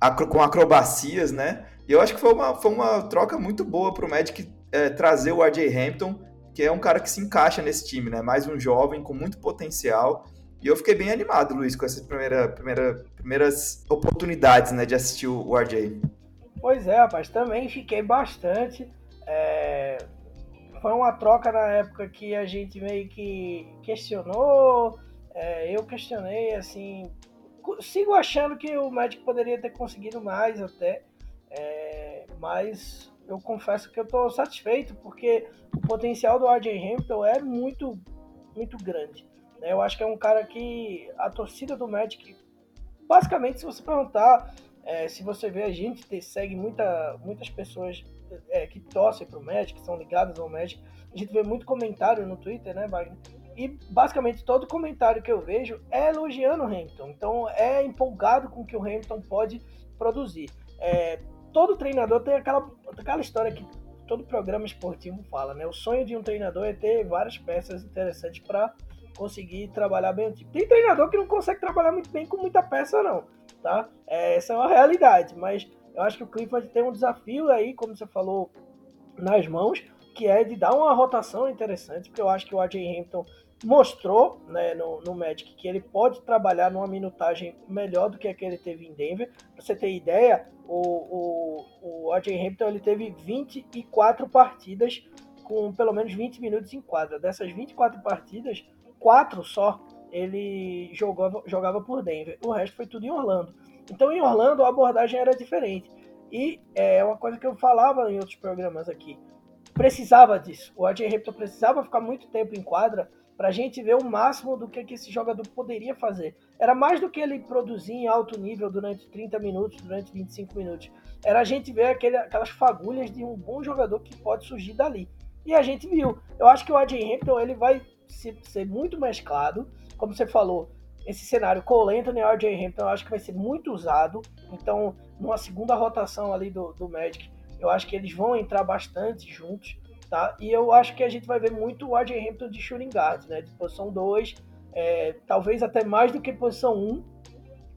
acro, com acrobacias, né? E eu acho que foi uma, foi uma troca muito boa para o Magic é, trazer o RJ Hampton, que é um cara que se encaixa nesse time, né? Mais um jovem com muito potencial. E eu fiquei bem animado, Luiz, com essas primeira, primeira, primeiras oportunidades né, de assistir o RJ. Pois é, rapaz, também fiquei bastante. É, foi uma troca na época que a gente meio que questionou, é, eu questionei, assim, sigo achando que o Magic poderia ter conseguido mais até, é, mas eu confesso que eu estou satisfeito porque o potencial do RJ Hampton é muito, muito grande. Né? Eu acho que é um cara que a torcida do Magic, basicamente, se você perguntar, é, se você vê a gente, segue muita, muitas pessoas é, que torcem pro Magic, que são ligadas ao Magic. A gente vê muito comentário no Twitter, né, Wagner? e basicamente todo comentário que eu vejo é elogiando o Hamilton. Então é empolgado com o que o Hamilton pode produzir. É, todo treinador tem aquela, aquela história que todo programa esportivo fala, né? O sonho de um treinador é ter várias peças interessantes para conseguir trabalhar bem o time. Tem treinador que não consegue trabalhar muito bem com muita peça, não, tá? É, essa é uma realidade, mas eu acho que o Clifford tem um desafio aí, como você falou, nas mãos, que é de dar uma rotação interessante, porque eu acho que o AJ Hamilton mostrou né, no, no Magic que ele pode trabalhar numa minutagem melhor do que a que ele teve em Denver. Pra você ter ideia, o, o, o AJ Hamilton ele teve 24 partidas com pelo menos 20 minutos em quadra. Dessas 24 partidas, quatro só ele jogava, jogava por Denver. O resto foi tudo em Orlando. Então em Orlando a abordagem era diferente. E é uma coisa que eu falava em outros programas aqui. Precisava disso. O AJ Hamilton precisava ficar muito tempo em quadra para a gente ver o máximo do que, que esse jogador poderia fazer. Era mais do que ele produzir em alto nível durante 30 minutos, durante 25 minutos. Era a gente ver aquele, aquelas fagulhas de um bom jogador que pode surgir dali. E a gente viu. Eu acho que o AJ Hampton ele vai ser, muito mesclado. Como você falou, esse cenário Cole Anthony e RJ Hampton eu acho que vai ser muito usado. Então, numa segunda rotação ali do, do Magic, eu acho que eles vão entrar bastante juntos tá? E eu acho que a gente vai ver muito o RJ Hampton de shooting guard, né? De posição 2, é, talvez até mais do que posição 1, um,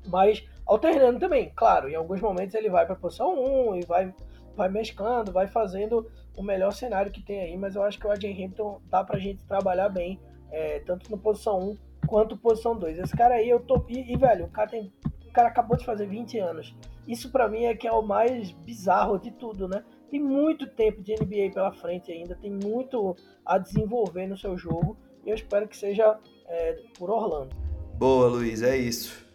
mas alternando também, claro, em alguns momentos ele vai para posição 1 um, e vai, vai mesclando, vai fazendo o melhor cenário que tem aí, mas eu acho que o RJ Hampton dá pra gente trabalhar bem, é, tanto no posição 1 quanto posição 2. Esse cara aí, eu tô. E, e, velho, o cara tem. O cara acabou de fazer 20 anos. Isso para mim é que é o mais bizarro de tudo, né? tem muito tempo de NBA pela frente ainda, tem muito a desenvolver no seu jogo e eu espero que seja é, por Orlando. Boa, Luiz, é isso.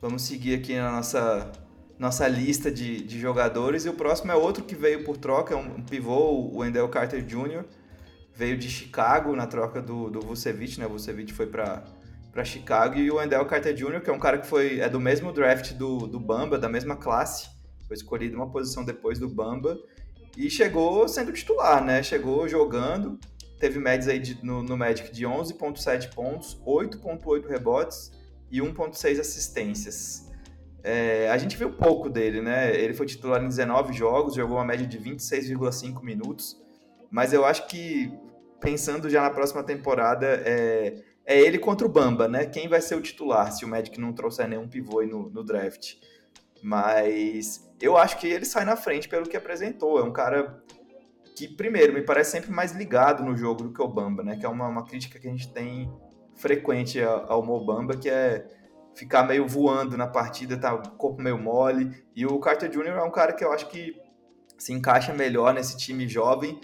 Vamos seguir aqui na nossa, nossa lista de, de jogadores e o próximo é outro que veio por troca, é um, pivô, o Wendell Carter Jr., veio de Chicago na troca do, do Vucevic, né? O Vucevic foi para para Chicago e o Wendell Carter Jr., que é um cara que foi é do mesmo draft do, do Bamba, da mesma classe, foi escolhido uma posição depois do Bamba e chegou sendo titular, né? Chegou jogando, teve médias aí de, no, no Magic de 11.7 pontos, 8.8 rebotes e 1.6 assistências. É, a gente viu pouco dele, né? Ele foi titular em 19 jogos, jogou uma média de 26,5 minutos, mas eu acho que pensando já na próxima temporada, é, é ele contra o Bamba, né? Quem vai ser o titular se o Magic não trouxer nenhum pivô no, no draft? Mas eu acho que ele sai na frente pelo que apresentou. É um cara que, primeiro, me parece sempre mais ligado no jogo do que o Bamba, né? Que é uma, uma crítica que a gente tem frequente ao Mobamba, que é ficar meio voando na partida, tá corpo meio mole. E o Carter Jr. é um cara que eu acho que se encaixa melhor nesse time jovem,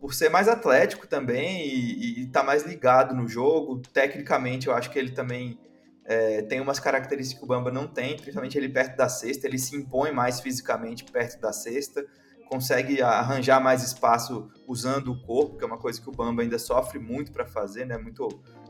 por ser mais atlético também e, e tá mais ligado no jogo. Tecnicamente, eu acho que ele também é, tem umas características que o Bamba não tem, principalmente ele perto da cesta, ele se impõe mais fisicamente perto da cesta, consegue arranjar mais espaço usando o corpo, que é uma coisa que o Bamba ainda sofre muito para fazer, né? Muito,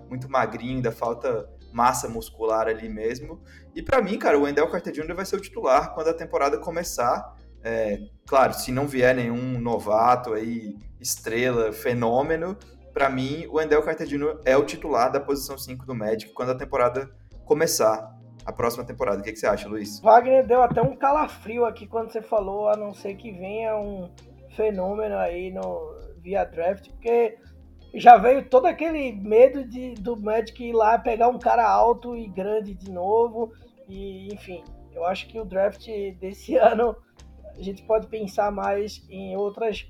muito magrinho, ainda falta massa muscular ali mesmo. E para mim, cara, o Wendell Carter Jr. vai ser o titular quando a temporada começar. É, claro, se não vier nenhum novato aí, estrela, fenômeno, para mim, o Wendell Carter Jr. é o titular da posição 5 do Magic quando a temporada começar a próxima temporada. O que, que você acha, Luiz? Wagner deu até um calafrio aqui quando você falou, a não ser que venha um fenômeno aí no via draft, porque já veio todo aquele medo de, do Magic ir lá pegar um cara alto e grande de novo. E, enfim, eu acho que o draft desse ano a gente pode pensar mais em outras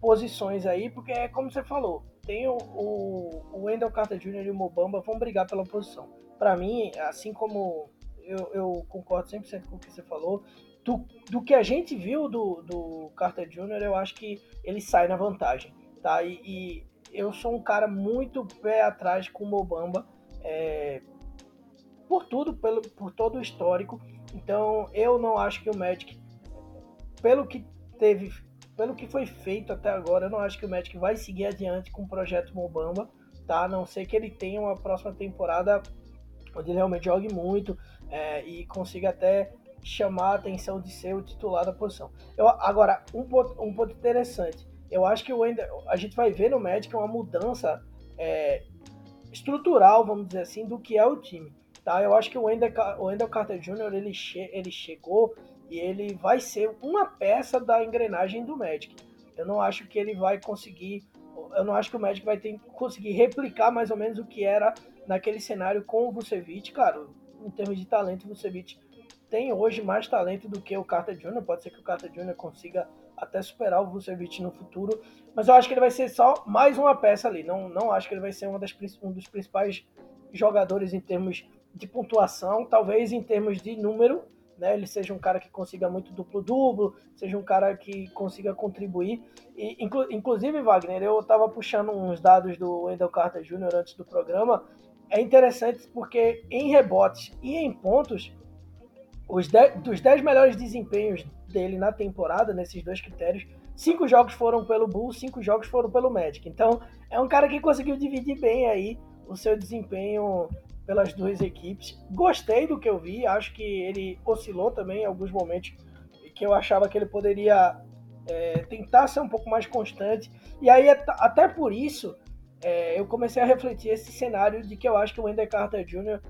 posições aí, porque é como você falou, tem o, o, o Wendell Carter Jr. e o Mobamba vão brigar pela posição para mim, assim como eu, eu, concordo 100% com o que você falou, do, do que a gente viu do, do Carter Jr., eu acho que ele sai na vantagem, tá? E, e eu sou um cara muito pé atrás com o Mobamba, é, por tudo, pelo, por todo o histórico. Então, eu não acho que o Magic, pelo que teve, pelo que foi feito até agora, eu não acho que o Magic vai seguir adiante com o projeto Mobamba, tá? A não ser que ele tenha uma próxima temporada onde ele realmente jogue muito é, e consiga até chamar a atenção de ser o titular da posição. Eu, agora, um ponto, um ponto interessante. Eu acho que o Wendell, a gente vai ver no Magic uma mudança. É, estrutural, vamos dizer assim, do que é o time. Tá? Eu acho que o Wendell, o Wendell Carter Jr. Ele, che ele chegou e ele vai ser uma peça da engrenagem do Magic. Eu não acho que ele vai conseguir, eu não acho que o Magic vai ter, conseguir replicar mais ou menos o que era naquele cenário com o Vucevic. Claro, em termos de talento, o Vucevic tem hoje mais talento do que o Carter Jr. Pode ser que o Carter Jr. consiga até superar o Vucevic no futuro, mas eu acho que ele vai ser só mais uma peça ali. Não, não acho que ele vai ser uma das, um dos principais jogadores em termos de pontuação, talvez em termos de número, né? Ele seja um cara que consiga muito duplo-duplo, seja um cara que consiga contribuir. E, inclu inclusive, Wagner, eu estava puxando uns dados do Wendell Carter Jr. antes do programa. É interessante porque em rebotes e em pontos, os dez, dos 10 melhores desempenhos dele na temporada, nesses dois critérios, cinco jogos foram pelo Bulls, cinco jogos foram pelo Magic. Então, é um cara que conseguiu dividir bem aí o seu desempenho pelas duas equipes. Gostei do que eu vi, acho que ele oscilou também em alguns momentos que eu achava que ele poderia é, tentar ser um pouco mais constante. E aí, até por isso, é, eu comecei a refletir esse cenário de que eu acho que o Wendell Carter Jr.,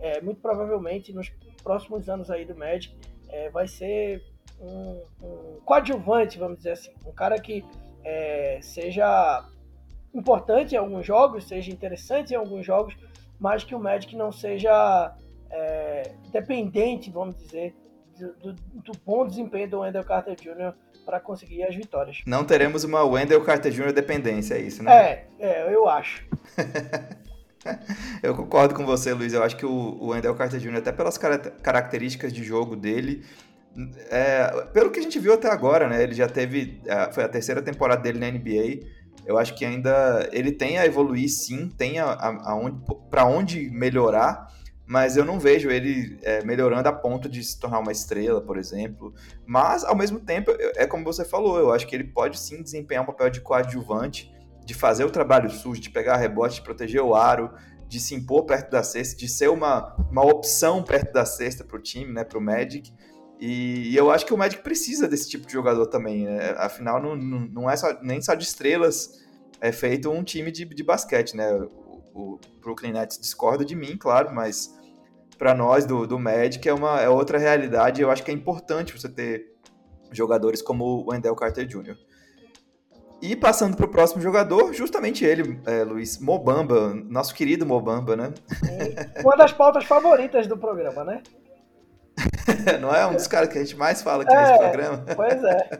é, muito provavelmente nos próximos anos aí do Magic, é, vai ser um, um, coadjuvante, vamos dizer assim. Um cara que é, seja importante em alguns jogos, seja interessante em alguns jogos, mas que o Magic não seja é, dependente, vamos dizer, do, do, bom desempenho do Wendell Carter Jr. para conseguir as vitórias. Não teremos uma Wendell Carter Jr. dependência, é isso, né? É, é eu acho. eu concordo com você, Luiz. Eu acho que o Wendell Carter Jr., até pelas características de jogo dele, é, pelo que a gente viu até agora, né? Ele já teve. É, foi a terceira temporada dele na NBA eu acho que ainda ele tem a evoluir, sim, tem a, a, a onde, para onde melhorar, mas eu não vejo ele é, melhorando a ponto de se tornar uma estrela, por exemplo. Mas, ao mesmo tempo, é como você falou, eu acho que ele pode sim desempenhar um papel de coadjuvante, de fazer o trabalho sujo, de pegar rebote, de proteger o aro, de se impor perto da cesta, de ser uma, uma opção perto da cesta para o time, né, para o Magic. E, e, eu acho que o Magic precisa desse tipo de jogador também. Né? Afinal, não, não, é só, nem só de estrelas é feito um time de, de basquete, né? O, o Brooklyn Nets discorda de mim, claro, mas para nós do, do Magic é, uma, é outra realidade. Eu acho que é importante você ter jogadores como o Wendell Carter Jr. E passando para o próximo jogador, justamente ele, é, Luiz, Mobamba, nosso querido Mobamba, né? Uma das pautas favoritas do programa, né? Não é um dos caras que a gente mais fala aqui é, nesse programa? Pois é.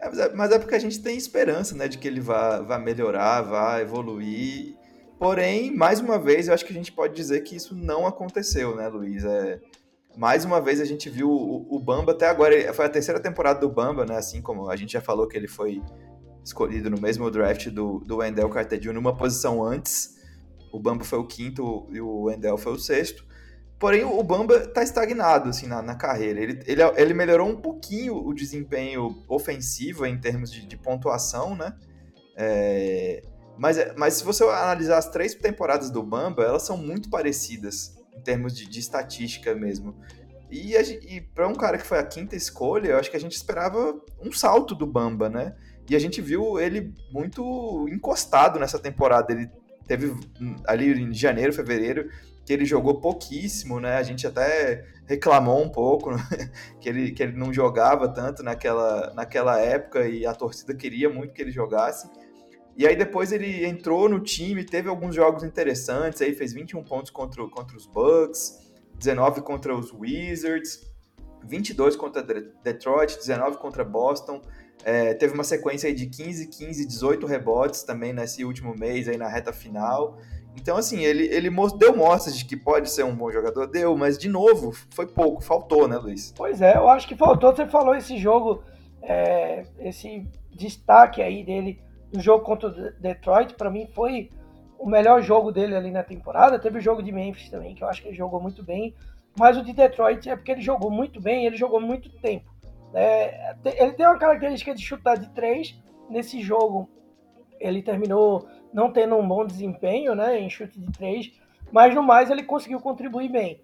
é. Mas é porque a gente tem esperança, né, de que ele vá, vá melhorar, vá evoluir. Porém, mais uma vez, eu acho que a gente pode dizer que isso não aconteceu, né, Luiz? É, mais uma vez a gente viu o, o Bamba até agora, foi a terceira temporada do Bamba, né? Assim como a gente já falou que ele foi escolhido no mesmo draft do, do Wendell Carter Jr. numa posição antes. O Bamba foi o quinto e o Wendell foi o sexto. Porém, o Bamba está estagnado assim, na, na carreira. Ele, ele, ele, melhorou um pouquinho o desempenho ofensivo em termos de, de pontuação, né? É, mas, mas se você analisar as três temporadas do Bamba, elas são muito parecidas em termos de, de estatística mesmo. E, e para um cara que foi a quinta escolha, eu acho que a gente esperava um salto do Bamba, né? E a gente viu ele muito encostado nessa temporada. Ele teve hum, ali em janeiro, fevereiro, que ele jogou pouquíssimo, né? A gente até reclamou um pouco né? que, ele, que ele não jogava tanto naquela, naquela época e a torcida queria muito que ele jogasse. E aí depois ele entrou no time, teve alguns jogos interessantes, aí fez 21 pontos contra, contra os Bucks, 19 contra os Wizards, 22 contra Detroit, 19 contra Boston. É, teve uma sequência de 15, 15, 18 rebotes também nesse último mês aí na reta final. Então, assim, ele, ele deu mostras de que pode ser um bom jogador, deu, mas de novo, foi pouco, faltou, né, Luiz? Pois é, eu acho que faltou. Você falou esse jogo, é, esse destaque aí dele no jogo contra o Detroit, para mim foi o melhor jogo dele ali na temporada. Teve o jogo de Memphis também, que eu acho que ele jogou muito bem, mas o de Detroit é porque ele jogou muito bem, ele jogou muito tempo. É, ele tem uma característica de chutar de três. Nesse jogo, ele terminou não tendo um bom desempenho né, em chute de três, mas no mais ele conseguiu contribuir bem.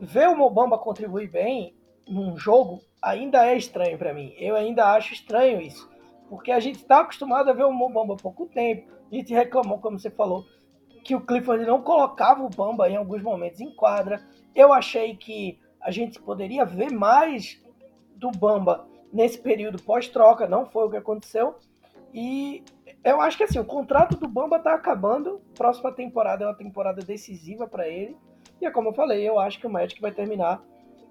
Ver o Mobamba contribuir bem num jogo ainda é estranho para mim. Eu ainda acho estranho isso, porque a gente está acostumado a ver o Mobamba há pouco tempo. A gente reclamou, como você falou, que o Clifford não colocava o Bamba em alguns momentos em quadra. Eu achei que a gente poderia ver mais do Bamba nesse período pós-troca, não foi o que aconteceu. E eu acho que assim, o contrato do Bamba tá acabando. Próxima temporada é uma temporada decisiva para ele. E é como eu falei, eu acho que o Magic vai terminar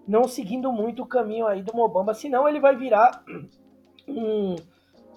não seguindo muito o caminho aí do Mobamba, senão ele vai virar um,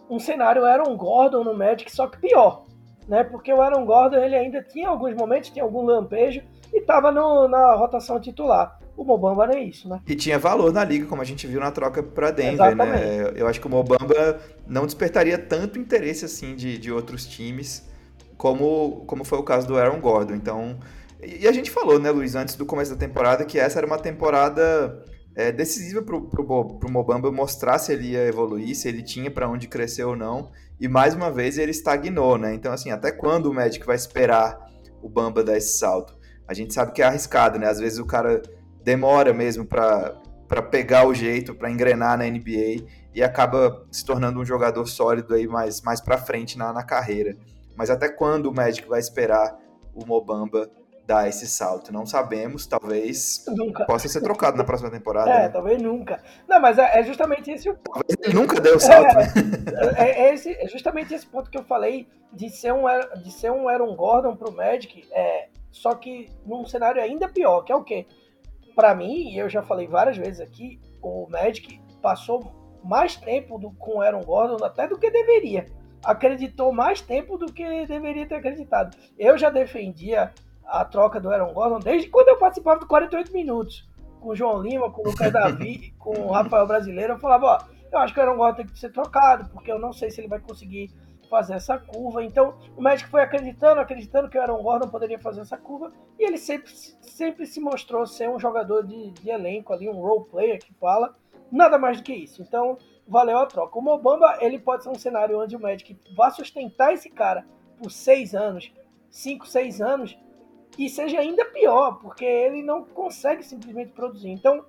um cenário Aaron Gordon no Magic, só que pior né? Porque o Aaron Gordon ele ainda tinha alguns momentos, tinha algum lampejo e estava na rotação titular. O Mobamba é isso, né? E tinha valor na liga, como a gente viu na troca para Denver, né? Exatamente. né? Eu acho que o Mobamba não despertaria tanto interesse assim de, de outros times como, como foi o caso do Aaron Gordon. Então, e a gente falou, né, Luiz, antes do começo da temporada, que essa era uma temporada é, decisiva para o Mobamba mostrar se ele ia evoluir, se ele tinha para onde crescer ou não. E mais uma vez ele estagnou, né? Então, assim, até quando o Magic vai esperar o Bamba dar esse salto? A gente sabe que é arriscado, né? Às vezes o cara demora mesmo para pegar o jeito, para engrenar na NBA e acaba se tornando um jogador sólido aí mais, mais para frente na, na carreira. Mas até quando o Magic vai esperar o Mobamba dar esse salto. Não sabemos, talvez nunca. possa ser trocado na próxima temporada. É, né? talvez nunca. Não, mas é, é justamente esse o ponto. Talvez ele nunca deu o salto, é, né? É, é, esse, é justamente esse ponto que eu falei de ser um, de ser um Aaron Gordon pro Magic, é, só que num cenário ainda pior, que é o quê? Para mim, e eu já falei várias vezes aqui, o Magic passou mais tempo do, com o Aaron Gordon até do que deveria. Acreditou mais tempo do que deveria ter acreditado. Eu já defendia a troca do Aaron Gordon desde quando eu participava do 48 Minutos. Com o João Lima, com o Lucas Davi, com o Rafael Brasileiro. Eu falava, ó, eu acho que o Aaron Gordon tem que ser trocado, porque eu não sei se ele vai conseguir fazer essa curva. Então, o médico foi acreditando, acreditando que o Aaron Gordon poderia fazer essa curva, e ele sempre, sempre se mostrou ser um jogador de, de elenco ali, um role player que fala, nada mais do que isso. Então, valeu a troca. O Mobamba, ele pode ser um cenário onde o Magic vai sustentar esse cara por seis anos, cinco, seis anos, e seja ainda pior, porque ele não consegue simplesmente produzir. Então,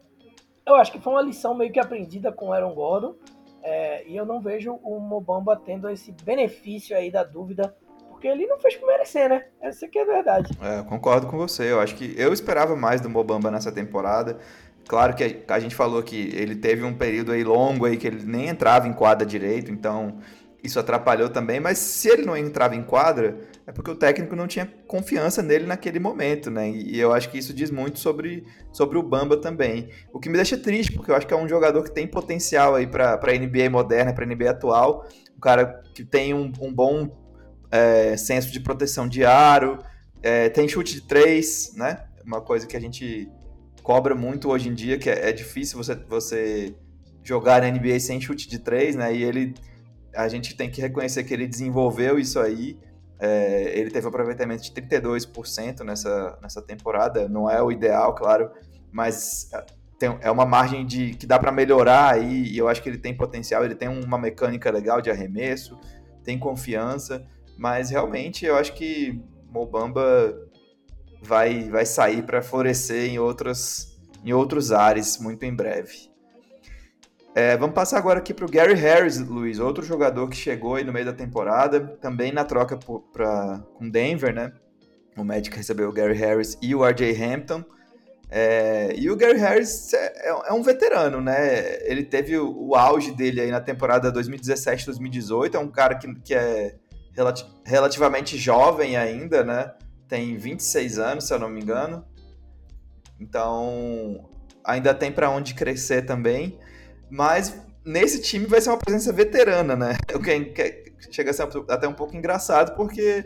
eu acho que foi uma lição meio que aprendida com o Aaron Gordon, é, e eu não vejo o Mobamba tendo esse benefício aí da dúvida, porque ele não fez por merecer, né? Essa que é a verdade. É, concordo com você. Eu acho que eu esperava mais do Mobamba nessa temporada. Claro que a gente falou que ele teve um período aí longo aí que ele nem entrava em quadra direito, então isso atrapalhou também, mas se ele não entrava em quadra, é porque o técnico não tinha confiança nele naquele momento, né? E eu acho que isso diz muito sobre, sobre o Bamba também. O que me deixa triste, porque eu acho que é um jogador que tem potencial aí para a NBA moderna, para a NBA atual, um cara que tem um, um bom é, senso de proteção de aro, é, tem chute de três, né? Uma coisa que a gente cobra muito hoje em dia, que é, é difícil você, você jogar na NBA sem chute de três, né? E ele a gente tem que reconhecer que ele desenvolveu isso aí. É, ele teve um aproveitamento de 32% nessa, nessa temporada. Não é o ideal, claro, mas é, tem, é uma margem de que dá para melhorar aí. E eu acho que ele tem potencial. Ele tem uma mecânica legal de arremesso, tem confiança, mas realmente eu acho que Mobamba vai, vai sair para florescer em, outras, em outros ares muito em breve. É, vamos passar agora aqui para o Gary Harris, Luiz, outro jogador que chegou aí no meio da temporada, também na troca por, pra, com Denver, né? O Magic recebeu o Gary Harris e o RJ Hampton. É, e o Gary Harris é, é, é, um veterano, né? Ele teve o, o, auge dele aí na temporada 2017-2018. É um cara que, que é relati relativamente jovem ainda, né? Tem 26 anos, se eu não me engano. Então, ainda tem para onde crescer também. Mas nesse time vai ser uma presença veterana, né? O que chega a ser até um pouco engraçado, porque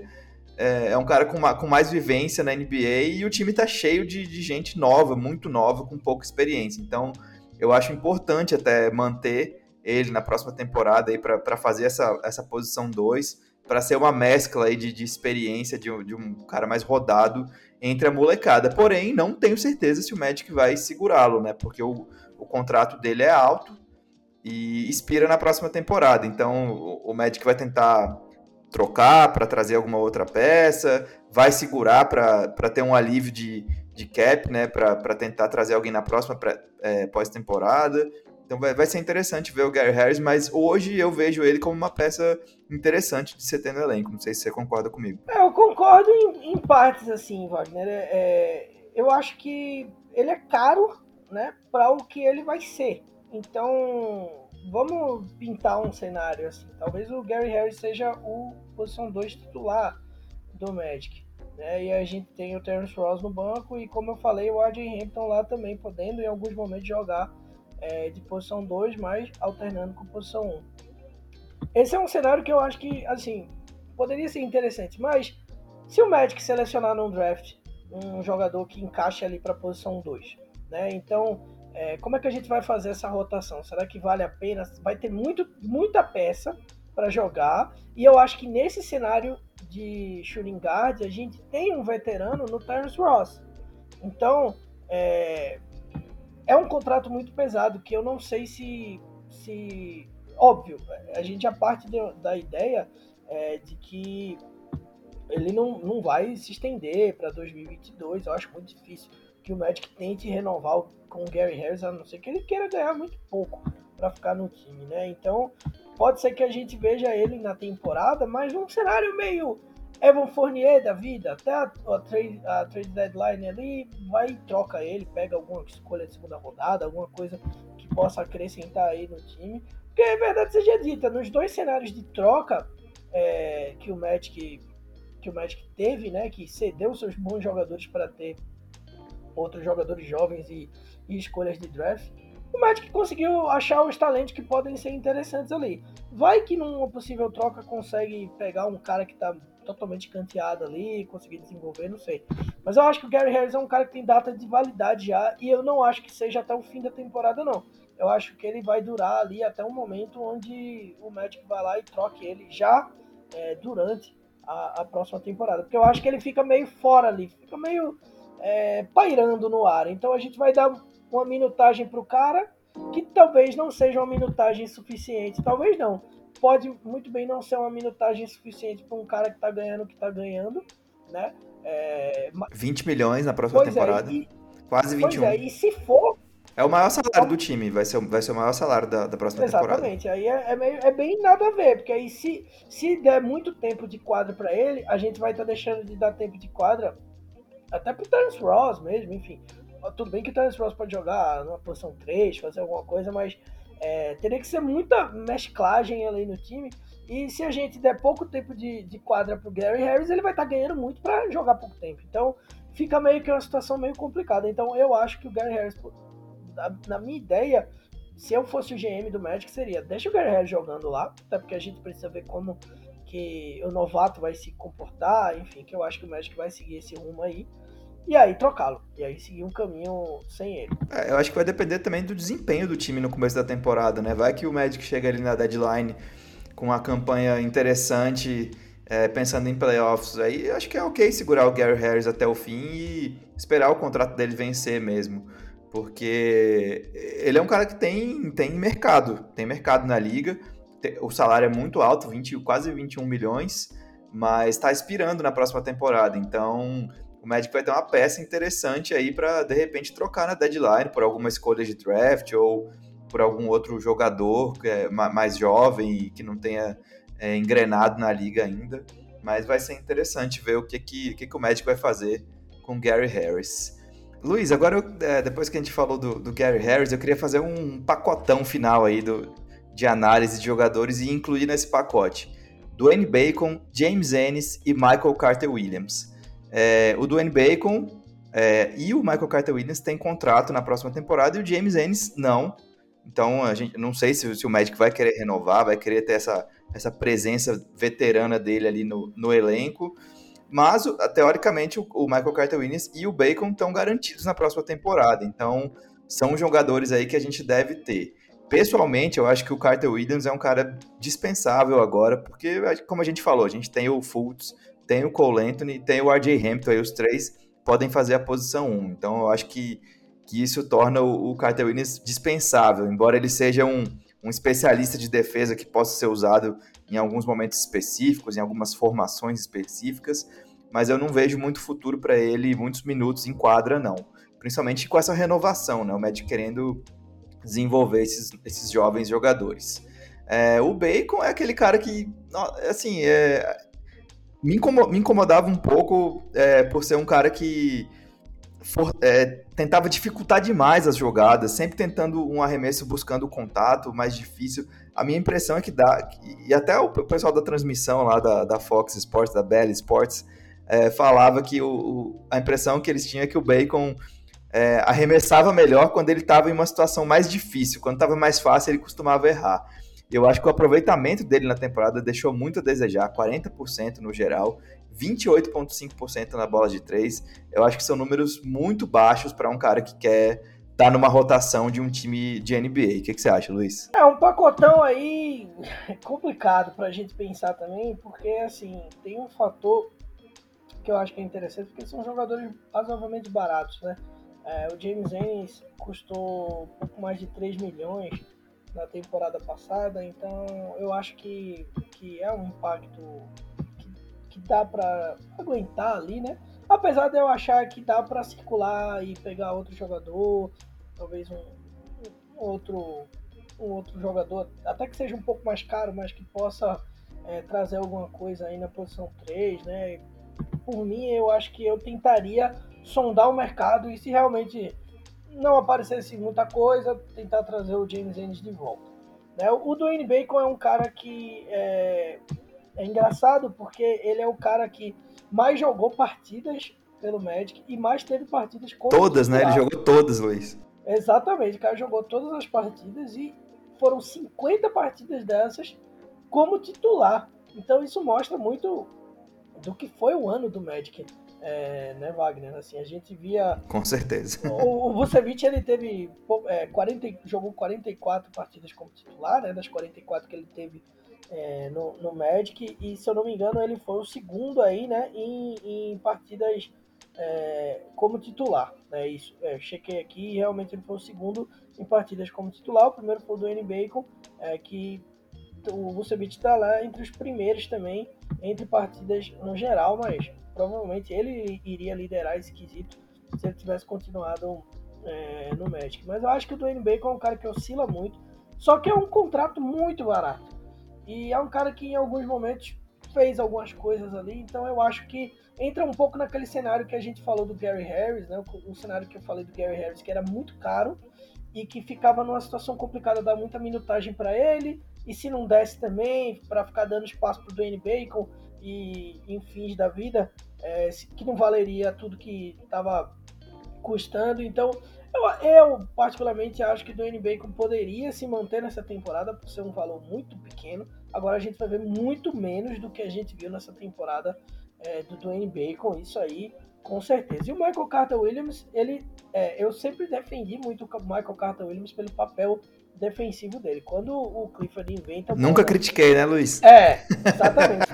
é, é um cara com, uma, com, mais vivência na NBA e o time tá cheio de, de, gente nova, muito nova, com pouca experiência. Então, eu acho importante até manter ele na próxima temporada aí para fazer essa, essa posição 2, para ser uma mescla aí de, de experiência de, de, um cara mais rodado entre a molecada. Porém, não tenho certeza se o Magic vai segurá-lo, né? Porque o, o contrato dele é alto e expira na próxima temporada. Então o, Magic vai tentar trocar para trazer alguma outra peça, vai segurar para ter um alívio de, de cap, né? Para tentar trazer alguém na próxima é, pós-temporada. Então vai, vai ser interessante ver o Gary Harris, mas hoje eu vejo ele como uma peça interessante de ser ter no elenco. Não sei se você concorda comigo. É, eu concordo em, em, partes, assim, Wagner. É, é, eu acho que ele é caro, né, para o que ele vai ser. Então, vamos pintar um cenário assim. Talvez o Gary Harris seja o posição 2 titular do Magic. Né? E a gente tem o Terence Ross no banco e, como eu falei, o RJ Hampton lá também podendo em alguns momentos jogar é, de posição 2, mas alternando com posição 1. Um. Esse é um cenário que eu acho que, assim, poderia ser interessante, mas se o Magic selecionar num draft um jogador que encaixe ali para posição 2, né? Então, é, como é que a gente vai fazer essa rotação? Será que vale a pena? Vai ter muito, muita peça para jogar, e eu acho que nesse cenário de shooting guard, a gente tem um veterano no Terence Ross. Então, é, é um contrato muito pesado que eu não sei se. se óbvio, a gente já parte de, da ideia é, de que ele não, não vai se estender para 2022. Eu acho muito difícil que o Magic tente renovar com o Gary Harris, a não ser que ele queira ganhar muito pouco para ficar no time, né? Então, pode ser que a gente veja ele na temporada, mas num cenário meio Evan Fournier da vida, até a, a, trade, a trade deadline ali, vai e troca ele, pega alguma escolha de segunda rodada, alguma coisa que possa acrescentar aí no time. Porque é verdade seja dita, nos dois cenários de troca é, que o Magic que o Magic teve, né, que cedeu seus bons jogadores para ter outros jogadores jovens e, e escolhas de draft, o Magic conseguiu achar os talentos que podem ser interessantes ali. Vai que numa possível troca consegue pegar um cara que está totalmente canteado ali, conseguir desenvolver, não sei. Mas eu acho que o Gary Harris é um cara que tem data de validade já, e eu não acho que seja até o fim da temporada, não. Eu acho que ele vai durar ali até um momento onde o Magic vai lá e troque ele já é, durante a, a, próxima temporada. Porque eu acho que ele fica meio fora ali, fica meio é, pairando no ar. Então a gente vai dar uma minutagem para o cara que talvez não seja uma minutagem suficiente. Talvez não pode muito bem não ser uma minutagem suficiente para um cara que está ganhando o que está ganhando, né? É, 20 milhões na próxima é, temporada. É, e, quase 21. Pois é, e se for. É o maior salário do time, vai ser, vai ser o maior salário da, da próxima Exatamente. temporada. Exatamente, aí é, é, meio, é bem nada a ver, porque aí se, se der muito tempo de quadra para ele, a gente vai estar tá deixando de dar tempo de quadra até pro Terence Ross mesmo, enfim. Tudo bem que o Terence Ross pode jogar numa posição 3, fazer alguma coisa, mas é, teria que ser muita mesclagem ali no time. E se a gente der pouco tempo de, de quadra pro Gary Harris, ele vai estar tá ganhando muito para jogar pouco tempo. Então fica meio que uma situação meio complicada. Então eu acho que o Gary Harris, na, na minha ideia, se eu fosse o GM do Magic, seria deixa o Gary Harris jogando lá, até porque a gente precisa ver como que o novato vai se comportar, enfim, que eu acho que o Magic vai seguir esse rumo aí e aí trocá-lo. E aí seguir um caminho sem ele. É, eu acho que vai depender também do desempenho do time no começo da temporada, né? Vai que o Magic chega ali na deadline com uma campanha interessante, é, pensando em playoffs. Aí acho que é ok segurar o Gary Harris até o fim e esperar o contrato dele vencer mesmo. Porque ele é um cara que tem, tem mercado, tem mercado na liga. O salário é muito alto, 20, quase 21 milhões, mas está expirando na próxima temporada. Então o Magic vai ter uma peça interessante aí para de repente trocar na deadline por alguma escolha de draft ou por algum outro jogador é mais jovem e que não tenha é, engrenado na liga ainda. Mas vai ser interessante ver o que, que, que, que o Magic vai fazer com Gary Harris. Luiz, agora eu, é, depois que a gente falou do, do, Gary Harris, eu queria fazer um pacotão final aí do, de análise de jogadores e incluir nesse pacote Dwayne Bacon, James Ennis e Michael Carter Williams. É, o Dwayne Bacon é, e o Michael Carter Williams têm contrato na próxima temporada e o James Ennis não. Então, a gente não sei se, se, o Magic vai querer renovar, vai querer ter essa, essa presença veterana dele ali no, no elenco. Mas, teoricamente, o, o Michael Carter Williams e o Bacon estão garantidos na próxima temporada. Então, são jogadores aí que a gente deve ter. Pessoalmente, eu acho que o Carter Williams é um cara dispensável agora, porque, como a gente falou, a gente tem o Fultz, tem o Cole Anthony, tem o RJ Hampton, aí os três podem fazer a posição 1. Então eu acho que, que isso torna o, Carter Williams dispensável, embora ele seja um, um especialista de defesa que possa ser usado em alguns momentos específicos, em algumas formações específicas, mas eu não vejo muito futuro para ele, muitos minutos em quadra, não. Principalmente com essa renovação, né? O Magic querendo desenvolver esses, esses jovens jogadores. É, o Bacon é aquele cara que, assim, é, me, incomodava um pouco é, por ser um cara que for, é, tentava dificultar demais as jogadas, sempre tentando um arremesso buscando contato mais difícil. A minha impressão é que dá, e até o pessoal da transmissão lá da, da Fox Sports, da Bell Sports, é, falava que o, o, a impressão que eles tinham é que o Bacon é, arremessava melhor quando ele estava em uma situação mais difícil, quando estava mais fácil ele costumava errar. Eu acho que o aproveitamento dele na temporada deixou muito a desejar, 40% no geral, 28,5% na bola de três. Eu acho que são números muito baixos para um cara que quer estar tá numa rotação de um time de NBA. O que, que, você acha, Luiz? É um pacotão aí complicado para a gente pensar também, porque assim tem um fator que eu acho que é interessante, porque são jogadores razoavelmente baratos, né? É, o James Ennis custou pouco mais de 3 milhões na temporada passada, então eu acho que, que é um impacto que, que dá para aguentar ali, né? Apesar de eu achar que dá para circular e pegar outro jogador, talvez um, um, outro um outro jogador, até que seja um pouco mais caro, mas que possa é, trazer alguma coisa aí na posição 3, né? Por mim, eu acho que eu tentaria sondar o mercado e se realmente não aparecesse muita coisa, tentar trazer o James Ennis de volta. Né? O Dwayne Bacon é um cara que é, é engraçado porque ele é o cara que mais jogou partidas pelo Magic e mais teve partidas contra Todas, né? Ele jogou todas, Luiz. Exatamente, o cara jogou todas as partidas e foram 50 partidas dessas como titular. Então isso mostra muito do que foi o ano do Magic é, né, Wagner? Assim, a gente via. Com certeza. O, o Vucevic ele teve é, 40, jogou 44 partidas como titular, né? Das 44 que ele teve é, no, no Magic, e se eu não me engano, ele foi o segundo aí, né? Em, em partidas é, como titular. Né, isso, é, eu chequei aqui e realmente ele foi o segundo em partidas como titular. O primeiro foi o do N. Bacon, é, que o Vucevic está lá entre os primeiros também, entre partidas no geral, mas provavelmente ele iria liderar esse quesito se ele tivesse continuado é, no Magic. Mas eu acho que o Dwayne Bacon é um cara que oscila muito, só que é um contrato muito barato. E é um cara que em alguns momentos fez algumas coisas ali, então eu acho que entra um pouco naquele cenário que a gente falou do Gary Harris, né? O, cenário que eu falei do Gary Harris, que era muito caro e que ficava numa situação complicada, dar muita minutagem para ele, e se não desse também, para ficar dando espaço para o Dwayne Bacon e em fins da vida, é, que não valeria tudo que estava custando. Então, eu, eu, particularmente acho que o Dwayne Bacon poderia se manter nessa temporada por ser um valor muito pequeno. Agora a gente vai ver muito menos do que a gente viu nessa temporada é, do Dwayne Bacon, isso aí com certeza. E o Michael Carter Williams, ele, é, eu sempre defendi muito o Michael Carter Williams pelo papel defensivo dele. Quando o Clifford inventa. Nunca critiquei, né, Luiz? É, exatamente.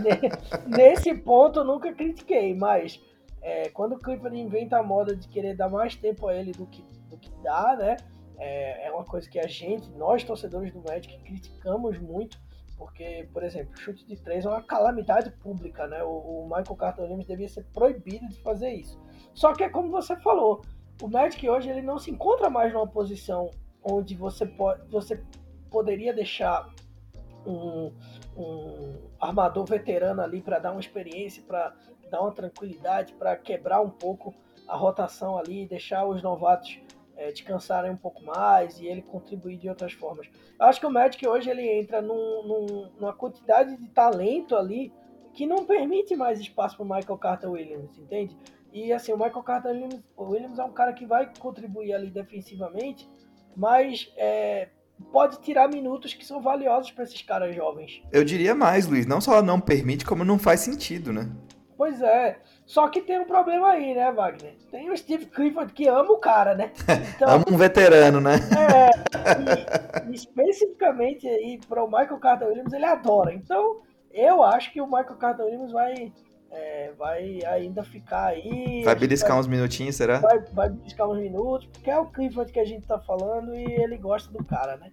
Nesse ponto, nunca critiquei, mas é, quando o Clifford inventa a moda de querer dar mais tempo a ele do que, do que dá, né? É, é uma coisa que a gente, nós torcedores do Magic, criticamos muito, porque, por exemplo, chute de três é uma calamidade pública, né? O, o Michael Carter Williams devia ser proibido de fazer isso. Só que é como você falou, o Magic hoje ele não se encontra mais numa posição onde você, pode, você poderia deixar um, um armador veterano ali para dar uma experiência, para dar uma tranquilidade, para quebrar um pouco a rotação ali, deixar os novatos é, descansarem um pouco mais e ele contribuir de outras formas. Eu acho que o Magic hoje ele entra num, num, numa quantidade de talento ali que não permite mais espaço para Michael Carter Williams, entende? E assim, o Michael Carter Williams, Williams é um cara que vai contribuir ali defensivamente, mas é, pode tirar minutos que são valiosos para esses caras jovens. Eu diria mais, Luiz, não só não permite, como não faz sentido, né? Pois é. Só que tem um problema aí, né, Wagner? Tem o Steve Clifford que ama o cara, né? Então, ama um veterano, né? É, e, especificamente aí para o Michael Carter Williams, ele adora. Então, eu acho que o Michael Carter Williams vai é, vai ainda ficar aí. Vai beliscar vai, uns minutinhos, será? Vai, vai beliscar uns minutos, porque é o Clifford que a gente tá falando e ele gosta do cara, né?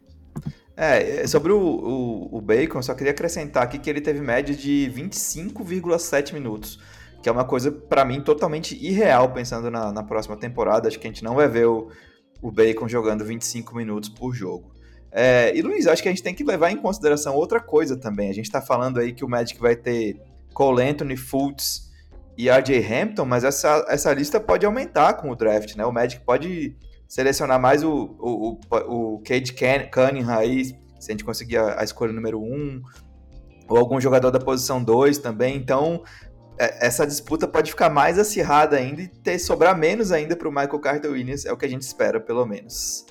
É, sobre o, o, o Bacon, só queria acrescentar aqui que ele teve média de 25,7 minutos, que é uma coisa, para mim, totalmente irreal pensando na, na próxima temporada. Acho que a gente não vai ver o, o Bacon jogando 25 minutos por jogo. É, e Luiz, acho que a gente tem que levar em consideração outra coisa também. A gente está falando aí que o Magic vai ter Cole Anthony, Fultz e RJ Hampton, mas essa, essa lista pode aumentar com o draft, né? O Magic pode selecionar mais o, o, o, o Cade Cunningham aí, se a gente conseguir a, a escolha número 1, um, ou algum jogador da posição 2 também. Então, é, essa disputa pode ficar mais acirrada ainda e ter sobrar menos ainda para o Michael Carter Williams, é o que a gente espera, pelo menos.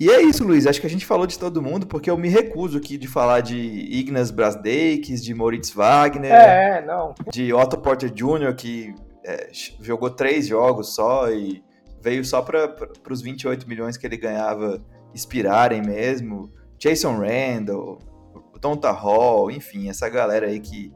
E é isso, Luiz. Acho que a gente falou de todo mundo, porque eu me recuso aqui de falar de Ignas Brasdeikis, de Moritz Wagner, é, não. de Otto Porter Jr., que é, jogou três jogos só e veio só para os 28 milhões que ele ganhava inspirarem mesmo. Jason Randall, Tonta Hall, enfim, essa galera aí que,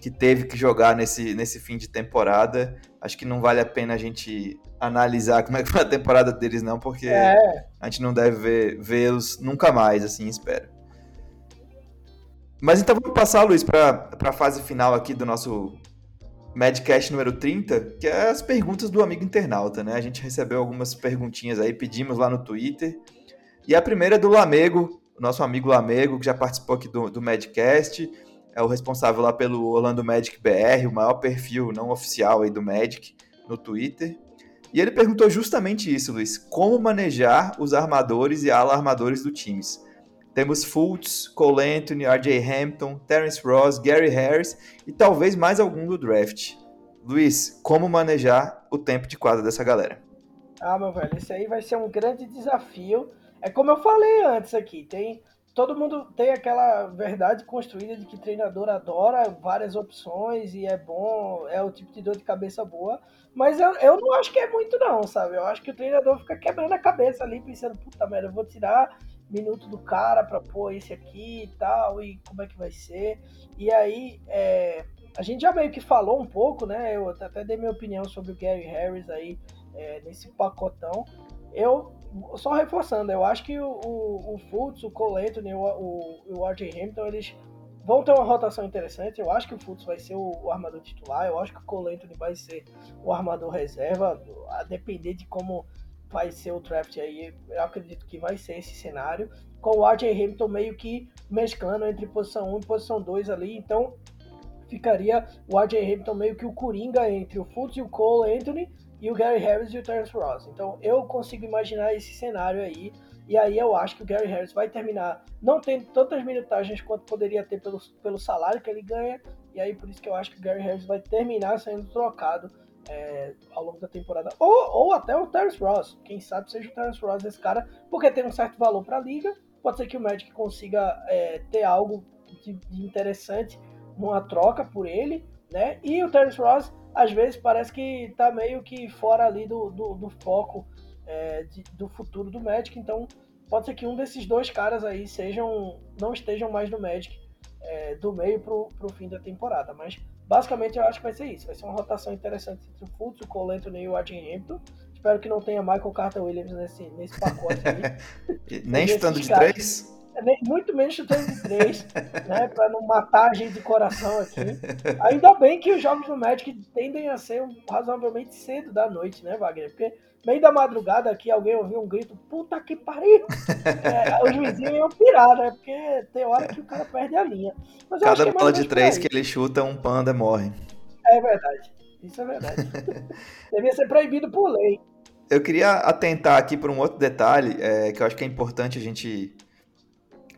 que teve que jogar nesse, nesse fim de temporada. Acho que não vale a pena a gente analisar como é que foi a temporada deles, não, porque é. a gente não deve vê-los nunca mais, assim, espero. Mas então vamos passar, Luiz, para a fase final aqui do nosso Madcast número 30, que é as perguntas do amigo internauta, né? A gente recebeu algumas perguntinhas aí, pedimos lá no Twitter. E a primeira é do Lamego, o nosso amigo Lamego, que já participou aqui do, do Madcast, é o responsável lá pelo Orlando Magic BR, o maior perfil não oficial aí do Magic no Twitter. E ele perguntou justamente isso, Luiz: como manejar os armadores e ala-armadores do times. Temos Fultz, Cole Anthony, RJ Hampton, Terence Ross, Gary Harris e talvez mais algum do draft. Luiz, como manejar o tempo de quadra dessa galera? Ah, meu velho, isso aí vai ser um grande desafio. É como eu falei antes aqui, tem todo mundo tem aquela verdade construída de que treinador adora várias opções e é bom, é o tipo de dor de cabeça boa. Mas eu, eu não acho que é muito, não, sabe? Eu acho que o treinador fica quebrando a cabeça ali, pensando, puta merda, eu vou tirar minuto do cara pra pôr esse aqui e tal, e como é que vai ser. E aí, é, a gente já meio que falou um pouco, né? Eu até dei minha opinião sobre o Gary Harris aí é, nesse pacotão. Eu, só reforçando, eu acho que o, o, o Fultz, o Cole Anthony, o, o, o RJ eles vão ter uma rotação interessante. Eu acho que o Fultz vai ser o, o, armador titular, eu acho que o Cole vai ser o armador reserva, a depender de como vai ser o draft aí, eu acredito que vai ser esse cenário, com o RJ Hamilton meio que mesclando entre posição 1 e posição 2 ali, então ficaria o RJ Hamilton meio que o coringa entre o Fultz e o Cole Anthony, e o Gary Harris e o Terence Ross. Então eu consigo imaginar esse cenário aí, e aí eu acho que o Gary Harris vai terminar não tendo tantas minutagens quanto poderia ter pelo, pelo salário que ele ganha, e aí por isso que eu acho que o Gary Harris vai terminar sendo trocado é, ao longo da temporada. Ou, ou até o Terence Ross, quem sabe seja o Terence Ross esse cara, porque tem um certo valor para a liga, pode ser que o Magic consiga é, ter algo de, de interessante numa troca por ele, né? E o Terence Ross às vezes parece que tá meio que fora ali do, do, do foco é, de, do futuro do Magic, então pode ser que um desses dois caras aí sejam não estejam mais no Magic é, do meio pro, pro fim da temporada, mas basicamente eu acho que vai ser isso, vai ser uma rotação interessante entre o Fultz, o Cole Anthony e o Adrian Hampton, espero que não tenha Michael Carter Williams nesse, nesse pacote aí. Nem chutando de três? Muito menos chutando de três, né? Pra não matar a gente de coração aqui. Ainda bem que os jogos do Magic tendem a ser razoavelmente cedo da noite, né, Wagner? Porque meio da madrugada aqui alguém ouviu um grito, puta que pariu! É, os vizinhos iam pirar, né? Porque tem hora que o cara perde a linha. Mas Cada é bola de três que ele chuta, um panda morre. É verdade. Isso é verdade. Devia ser proibido por lei. Eu queria atentar aqui para um outro detalhe é, que eu acho que é importante a gente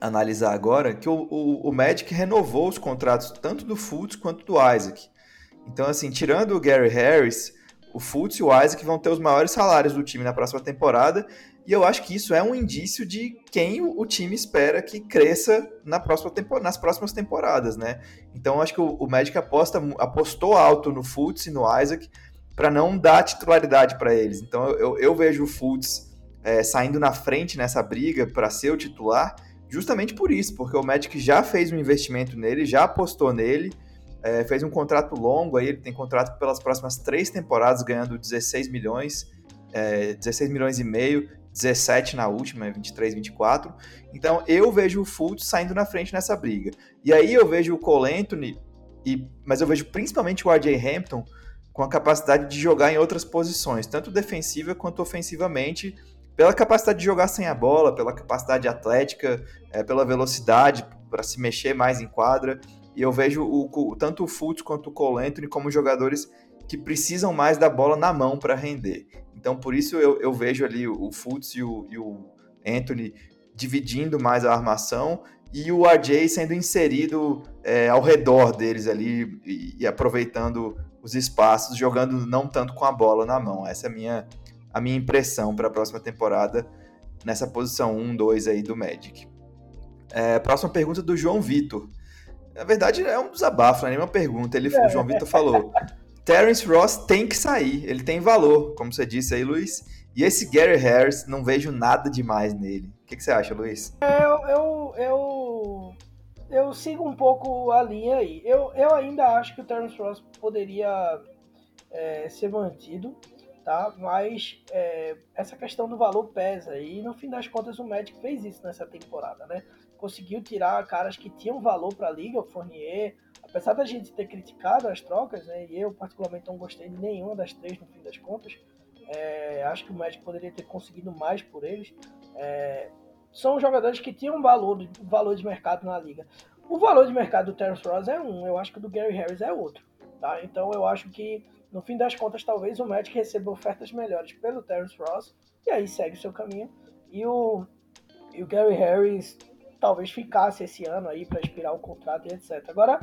analisar agora, que o, o, o Magic renovou os contratos tanto do Fultz quanto do Isaac. Então, assim, tirando o Gary Harris, o Fultz e o Isaac vão ter os maiores salários do time na próxima temporada, e eu acho que isso é um indício de quem o, time espera que cresça na próxima nas próximas temporadas, né? Então, acho que o, o Magic aposta, apostou alto no Fultz e no Isaac para não dar titularidade para eles. Então, eu, eu, vejo o Fultz é, saindo na frente nessa briga para ser o titular, justamente por isso, porque o Magic já fez um investimento nele, já apostou nele, é, fez um contrato longo, aí ele tem contrato pelas próximas três temporadas, ganhando 16 milhões, é, 16 milhões e meio, 17 na última, 23, 24. Então eu vejo o Fultz saindo na frente nessa briga. E aí eu vejo o Cole Anthony, e, mas eu vejo principalmente o RJ Hampton com a capacidade de jogar em outras posições, tanto defensiva quanto ofensivamente, pela capacidade de jogar sem a bola, pela capacidade atlética, é, pela velocidade para se mexer mais em quadra. E eu vejo o, tanto o Fultz quanto o Cole Anthony como jogadores que precisam mais da bola na mão para render. Então, por isso eu, eu vejo ali o, Fultz e o, e o Anthony dividindo mais a armação e o RJ sendo inserido é, ao redor deles ali e, e, aproveitando os espaços, jogando não tanto com a bola na mão. Essa é a minha, a minha impressão para a próxima temporada nessa posição 1, 2 aí do Magic. É, próxima pergunta do João Vitor. Na verdade, é um desabafo, não é nenhuma pergunta. Ele, o João Vitor falou: Terence Ross tem que sair, ele tem valor, como você disse aí, Luiz. E esse Gary Harris, não vejo nada demais nele. O que, que você acha, Luiz? Eu, eu, eu, eu, sigo um pouco a linha aí. Eu, eu ainda acho que o Terence Ross poderia é, ser mantido, tá? Mas é, essa questão do valor pesa. E no fim das contas, o Magic fez isso nessa temporada, né? Conseguiu tirar caras que tinham valor para a liga, o Fournier. Apesar da gente ter criticado as trocas, né? E eu, particularmente, não gostei de nenhuma das três no fim das contas é, acho que o Magic poderia ter conseguido mais por eles. É, são jogadores que tinham valor, valor de mercado na liga. O valor de mercado do Terence Ross é um, eu acho que o do Gary Harris é outro. Tá? Então eu acho que, no fim das contas, talvez o Magic receba ofertas melhores pelo Terence Ross e aí segue o seu caminho. E o, e o Gary Harris talvez ficasse esse ano aí para expirar o contrato e etc. Agora,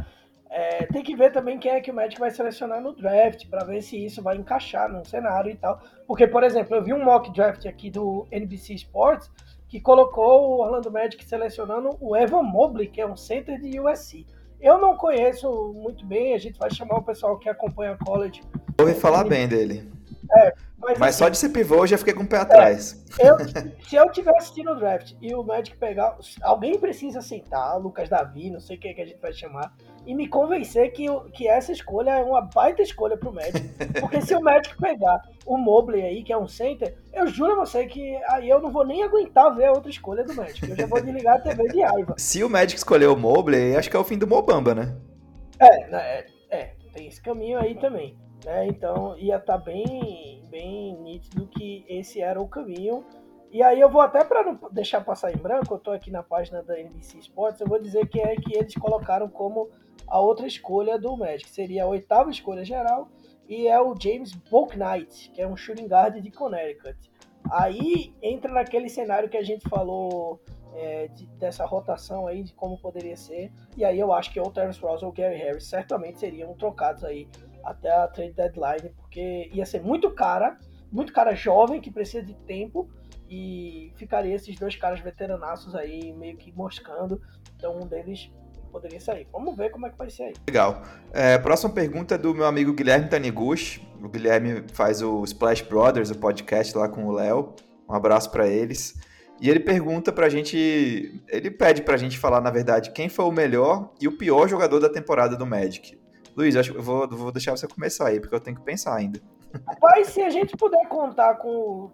é, tem que ver também quem é que o Magic vai selecionar no draft, para ver se isso vai encaixar no cenário e tal. Porque, por exemplo, eu vi um mock draft aqui do NBC Sports que colocou o Orlando Magic selecionando o Evan Mobley, que é um center de USC. Eu não conheço muito bem, a gente vai chamar o pessoal que acompanha college. Ouvi falar bem dele. É, mas, mas assim, só de ser pivô eu já fiquei com o pé é, atrás. Eu, se eu tivesse assistindo o draft e o Magic pegar. Alguém precisa sentar, Lucas Davi, não sei quem é que a gente vai chamar, e me convencer que, que essa escolha é uma baita escolha pro Magic. Porque se o Magic pegar o Mobley aí, que é um center, eu juro a você que aí eu não vou nem aguentar ver a outra escolha do Magic. Eu já vou desligar a TV de raiva. Se o Magic escolher o Mobley, acho que é o fim do Mobamba, né? É, né, é, é tem esse caminho aí também. Né? Então ia estar tá bem, bem nítido que esse era o caminho. E aí eu vou até para não deixar passar em branco, eu estou aqui na página da NBC Sports, eu vou dizer que é que eles colocaram como a outra escolha do Magic. Seria a oitava escolha geral e é o James Bouknight, que é um shooting guard de Connecticut. Aí entra naquele cenário que a gente falou é, de, dessa rotação aí, de como poderia ser. E aí eu acho que ou o Terence Ross ou o Gary Harris certamente seriam trocados aí até a trade deadline, porque ia ser muito cara, muito cara jovem que precisa de tempo e ficaria esses dois caras veteranaços aí meio que moscando. Então um deles poderia sair. Vamos ver como é que vai ser aí. Legal. É, próxima pergunta é do meu amigo Guilherme Taniguchi. O Guilherme faz o Splash Brothers, o podcast lá com o Léo. Um abraço para eles. E ele pergunta pra gente, ele pede pra gente falar, na verdade, quem foi o melhor e o pior jogador da temporada do Magic. Luiz, acho que eu vou, vou deixar você começar aí, porque eu tenho que pensar ainda. Mas se a gente puder contar com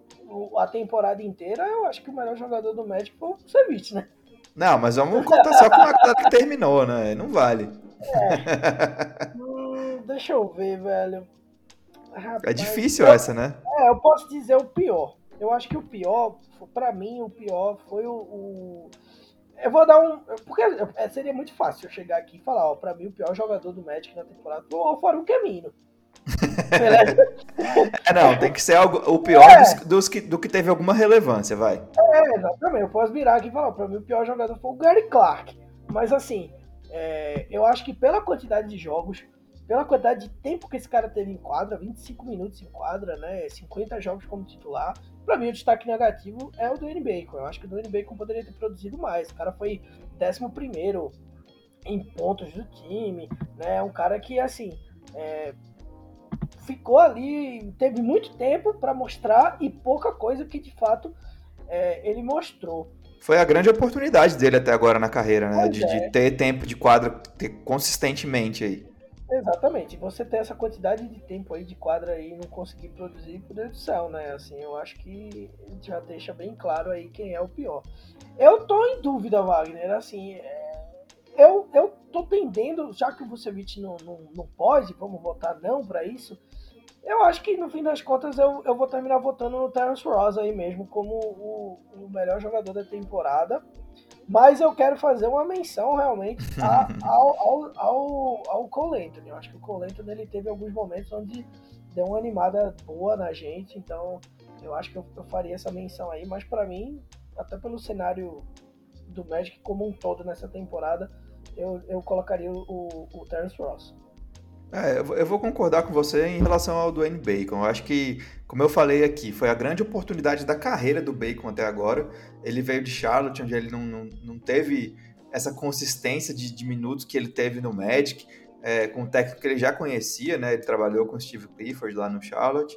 a temporada inteira, eu acho que o melhor jogador do Magic foi o Cevic, né? Não, mas vamos contar só com a que terminou, né? Não vale. É. hum, deixa eu ver, velho. Rapaz, é difícil eu, essa, né? É, eu posso dizer o pior. Eu acho que o pior, para mim, o pior foi o, o eu vou dar um. Porque é, seria muito fácil eu chegar aqui e falar, ó, pra mim o pior jogador do Magic na temporada foi o Faruque Amino. é, não, tem que ser algo, o pior é. dos, dos, que, do que teve alguma relevância, vai. É, exatamente. Eu posso virar aqui e falar, pra mim o pior jogador foi o Gary Clark. Mas assim, é, eu acho que pela quantidade de jogos, pela quantidade de tempo que esse cara teve em quadra, 25 minutos em quadra, né? 50 jogos como titular, para mim, o destaque negativo é o do N Bacon. Eu acho que o Dwayne Bacon poderia ter produzido mais. O cara foi 11 em pontos do time, né? Um cara que, assim, é, ficou ali, teve muito tempo para mostrar e pouca coisa que de fato é, ele mostrou. Foi a grande oportunidade dele até agora na carreira, né? De, é. de, ter tempo de quadra ter consistentemente aí. Exatamente. Você ter essa quantidade de tempo aí de quadra aí e não conseguir produzir, por Deus do céu, né? Assim, eu acho que já deixa bem claro aí quem é o pior. Eu tô em dúvida, Wagner, assim, é... eu, eu tô tendendo, já que o Vucevic não, não, não pode, vamos votar não para isso, Eu acho que no fim das contas eu, eu vou terminar votando no Terence Ross aí mesmo como o, o melhor jogador da temporada. Mas eu quero fazer uma menção realmente a, ao, ao, ao, ao Cole Anthony. Eu acho que o Cole Anthony ele teve alguns momentos onde deu uma animada boa na gente. Então eu acho que eu, eu faria essa menção aí. Mas para mim, até pelo cenário do Magic como um todo nessa temporada, eu, eu colocaria o, o Terence Ross. É, eu vou concordar com você em relação ao Dwayne Bacon. Eu acho que, como eu falei aqui, foi a grande oportunidade da carreira do Bacon até agora. Ele veio de Charlotte, onde ele não, não, não teve essa consistência de, de, minutos que ele teve no Magic, é, com o técnico que ele já conhecia, né? Ele trabalhou com o Steve Clifford lá no Charlotte.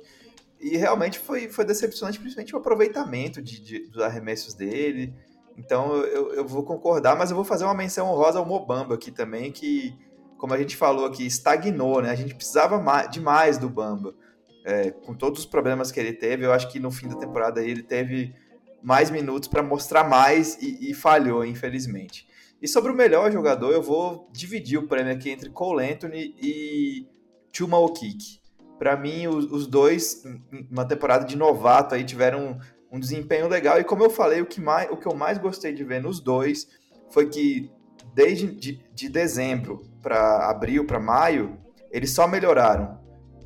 E realmente foi, foi decepcionante, principalmente o aproveitamento de, de dos arremessos dele. Então eu, eu vou concordar, mas eu vou fazer uma menção honrosa ao Mobamba aqui também, que como a gente falou aqui, estagnou, né? A gente precisava mais, demais do Bamba. É, com todos os problemas que ele teve, eu acho que no fim da temporada ele teve mais minutos para mostrar mais e, e, falhou, infelizmente. E sobre o melhor jogador, eu vou dividir o prêmio aqui entre Cole Anthony e Chuma Okiki. Para mim, os, os, dois, uma temporada de novato, aí tiveram um, um desempenho legal. E como eu falei, o que, mais, o que eu mais gostei de ver nos dois foi que desde de, de dezembro para abril, para maio, eles só melhoraram.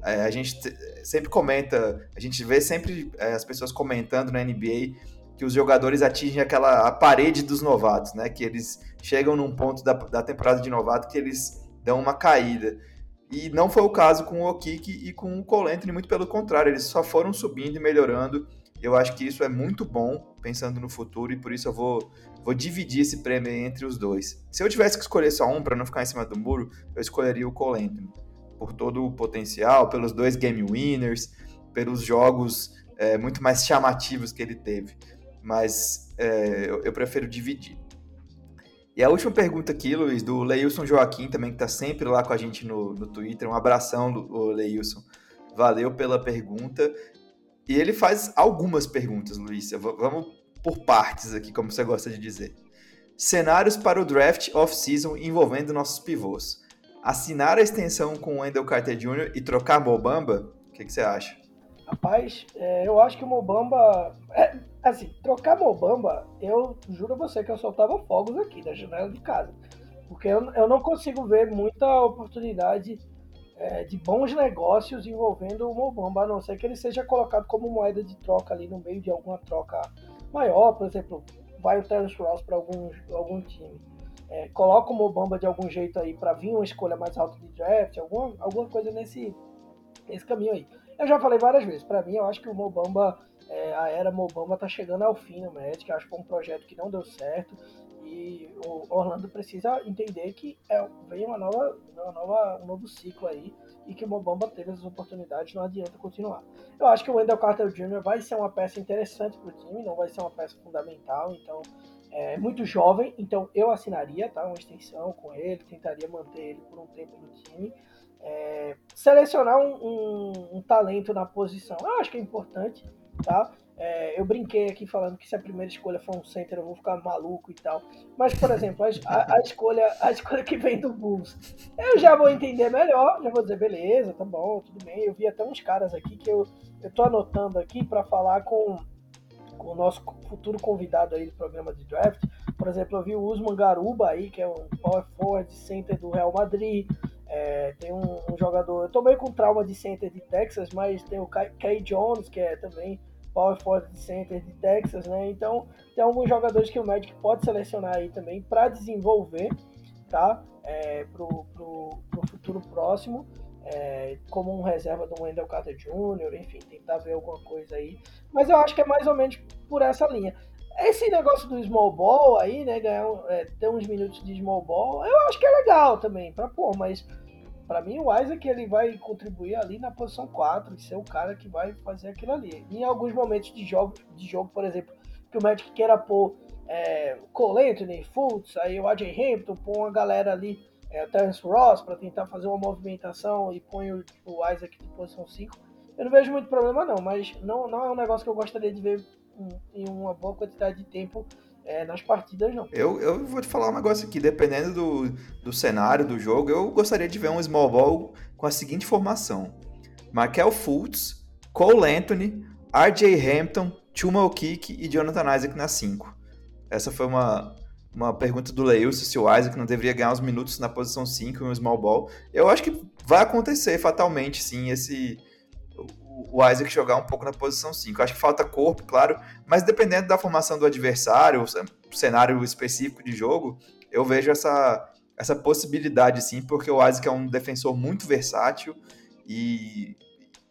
É, a gente sempre comenta, a gente vê sempre é, as pessoas comentando na NBA que os jogadores atingem aquela a parede dos novatos, né? Que eles chegam num ponto da, da temporada de novato que eles dão uma caída. E não foi o caso com o Okiki e com o Colentry, muito pelo contrário, eles só foram subindo e melhorando. Eu acho que isso é muito bom, pensando no futuro, e por isso eu vou vou dividir esse prêmio entre os dois. Se eu tivesse que escolher só um para não ficar em cima do muro, eu escolheria o Cole Anthony, por todo o potencial, pelos dois game winners, pelos jogos é, muito mais chamativos que ele teve. Mas é, eu, eu, prefiro dividir. E a última pergunta aqui, Luiz, do Leilson Joaquim, também que está sempre lá com a gente no, no Twitter. Um abração, Leilson. Valeu pela pergunta. E ele faz algumas perguntas, Luiz. Vamos por partes aqui, como você gosta de dizer. Cenários para o draft off-season envolvendo nossos pivôs. Assinar a extensão com o Wendell Carter Jr. e trocar Mobamba? O que, que você acha? Rapaz, é, eu acho que o Mobamba. É, assim, trocar Mobamba, eu juro a você que eu soltava fogos aqui da janela de casa. Porque eu, eu não consigo ver muita oportunidade é, de bons negócios envolvendo o Mobamba, a não ser que ele seja colocado como moeda de troca ali no meio de alguma troca maior, por exemplo, vai o Terence Ross para algum, algum time. É, coloca o Mobamba de algum jeito aí para vir uma escolha mais alta de draft, alguma, alguma coisa nesse, nesse caminho aí. Eu já falei várias vezes, para mim eu acho que o Mobamba, é, a era Mobamba tá chegando ao fim no Magic, acho que foi um projeto que não deu certo e o Orlando precisa entender que é, vem uma nova, uma nova, um novo ciclo aí e que o Mobamba teve as oportunidades, não adianta continuar. Eu acho que o Wendell Carter Jr. vai ser uma peça interessante para o time, não vai ser uma peça fundamental, então é muito jovem, então eu assinaria tá, uma extensão com ele, tentaria manter ele por um tempo no time. É, selecionar um, um, um, talento na posição, eu acho que é importante, tá? É, eu brinquei aqui falando que se a primeira escolha for um center eu vou ficar maluco e tal. Mas, por exemplo, a, a, escolha, a escolha que vem do Bulls, eu já vou entender melhor, já vou dizer, beleza, tá bom, tudo bem. Eu vi até uns caras aqui que eu, eu tô anotando aqui para falar com, com o nosso futuro convidado aí do programa de draft. Por exemplo, eu vi o Usman Garuba aí, que é um power forward center do Real Madrid. É, tem um, um, jogador, eu tô meio com trauma de center de Texas, mas tem o Kay Jones, que é também power forward center de Texas, né? Então tem alguns jogadores que o Magic pode selecionar aí também para desenvolver, tá? É, pro, pro, pro futuro próximo, é, como um reserva do Wendell Carter Jr., enfim, tentar ver alguma coisa aí. Mas eu acho que é mais ou menos por essa linha. Esse negócio do small ball aí, né, ganhar é, ter uns minutos de small ball, eu acho que é legal também, para pôr, mas para mim, o Isaac ele vai contribuir ali na posição 4 e ser o cara que vai fazer aquilo ali. Em alguns momentos de jogo, de jogo por exemplo, que o Magic queira pôr é, Cole Anthony, Fultz, aí o AJ Hampton, pôr uma galera ali, é, Terence Ross, para tentar fazer uma movimentação e põe o, o Isaac de posição 5. Eu não vejo muito problema não, mas não, não é um negócio que eu gostaria de ver em uma boa quantidade de tempo é, nas partidas, não. Eu, eu vou te falar um negócio aqui, dependendo do, do cenário do jogo, eu gostaria de ver um small ball com a seguinte formação. Markel Fultz, Cole Anthony, RJ Hampton, Chuma O'Keefe e Jonathan Isaac na 5. Essa foi uma, uma pergunta do Leilson se o Isaac não deveria ganhar uns minutos na posição 5 em um small ball. Eu acho que vai acontecer fatalmente, sim, esse o Isaac jogar um pouco na posição 5. Acho que falta corpo, claro, mas dependendo da formação do adversário, o cenário específico de jogo, eu vejo essa, essa possibilidade sim, porque o Isaac é um defensor muito versátil e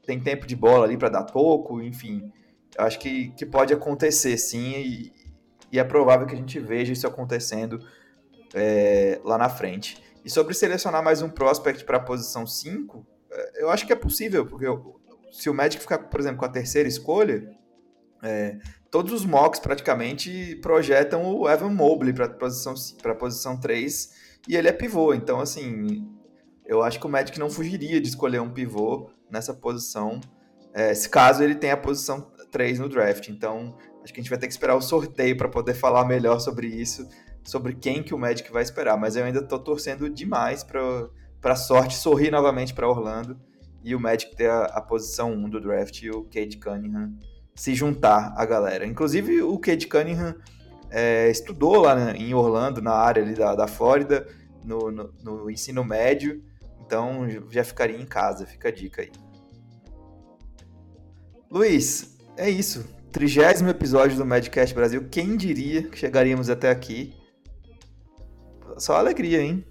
tem tempo de bola ali para dar pouco, enfim. Acho que, que pode acontecer sim, e, e é provável que a gente veja isso acontecendo é, lá na frente. E sobre selecionar mais um prospect para a posição 5, é, eu acho que é possível, porque se o Magic ficar, por exemplo, com a terceira escolha, é, todos os mocks praticamente projetam o Evan Mobley para a posição, posição 3 e ele é pivô. Então, assim, eu acho que o Magic não fugiria de escolher um pivô nessa posição, é, caso ele tenha a posição 3 no draft. Então, acho que a gente vai ter que esperar o sorteio para poder falar melhor sobre isso, sobre quem que o Magic vai esperar. Mas eu ainda estou torcendo demais para a sorte sorrir novamente para Orlando e o Magic ter a, a posição 1 do draft e o Cade Cunningham se juntar à galera. Inclusive, o Cade Cunningham é, estudou lá em Orlando, na área ali da, da Flórida, no, no, no, ensino médio, então já ficaria em casa, fica a dica aí. Luiz, é isso. Trigésimo episódio do Madcast Brasil. Quem diria que chegaríamos até aqui? Só alegria, hein?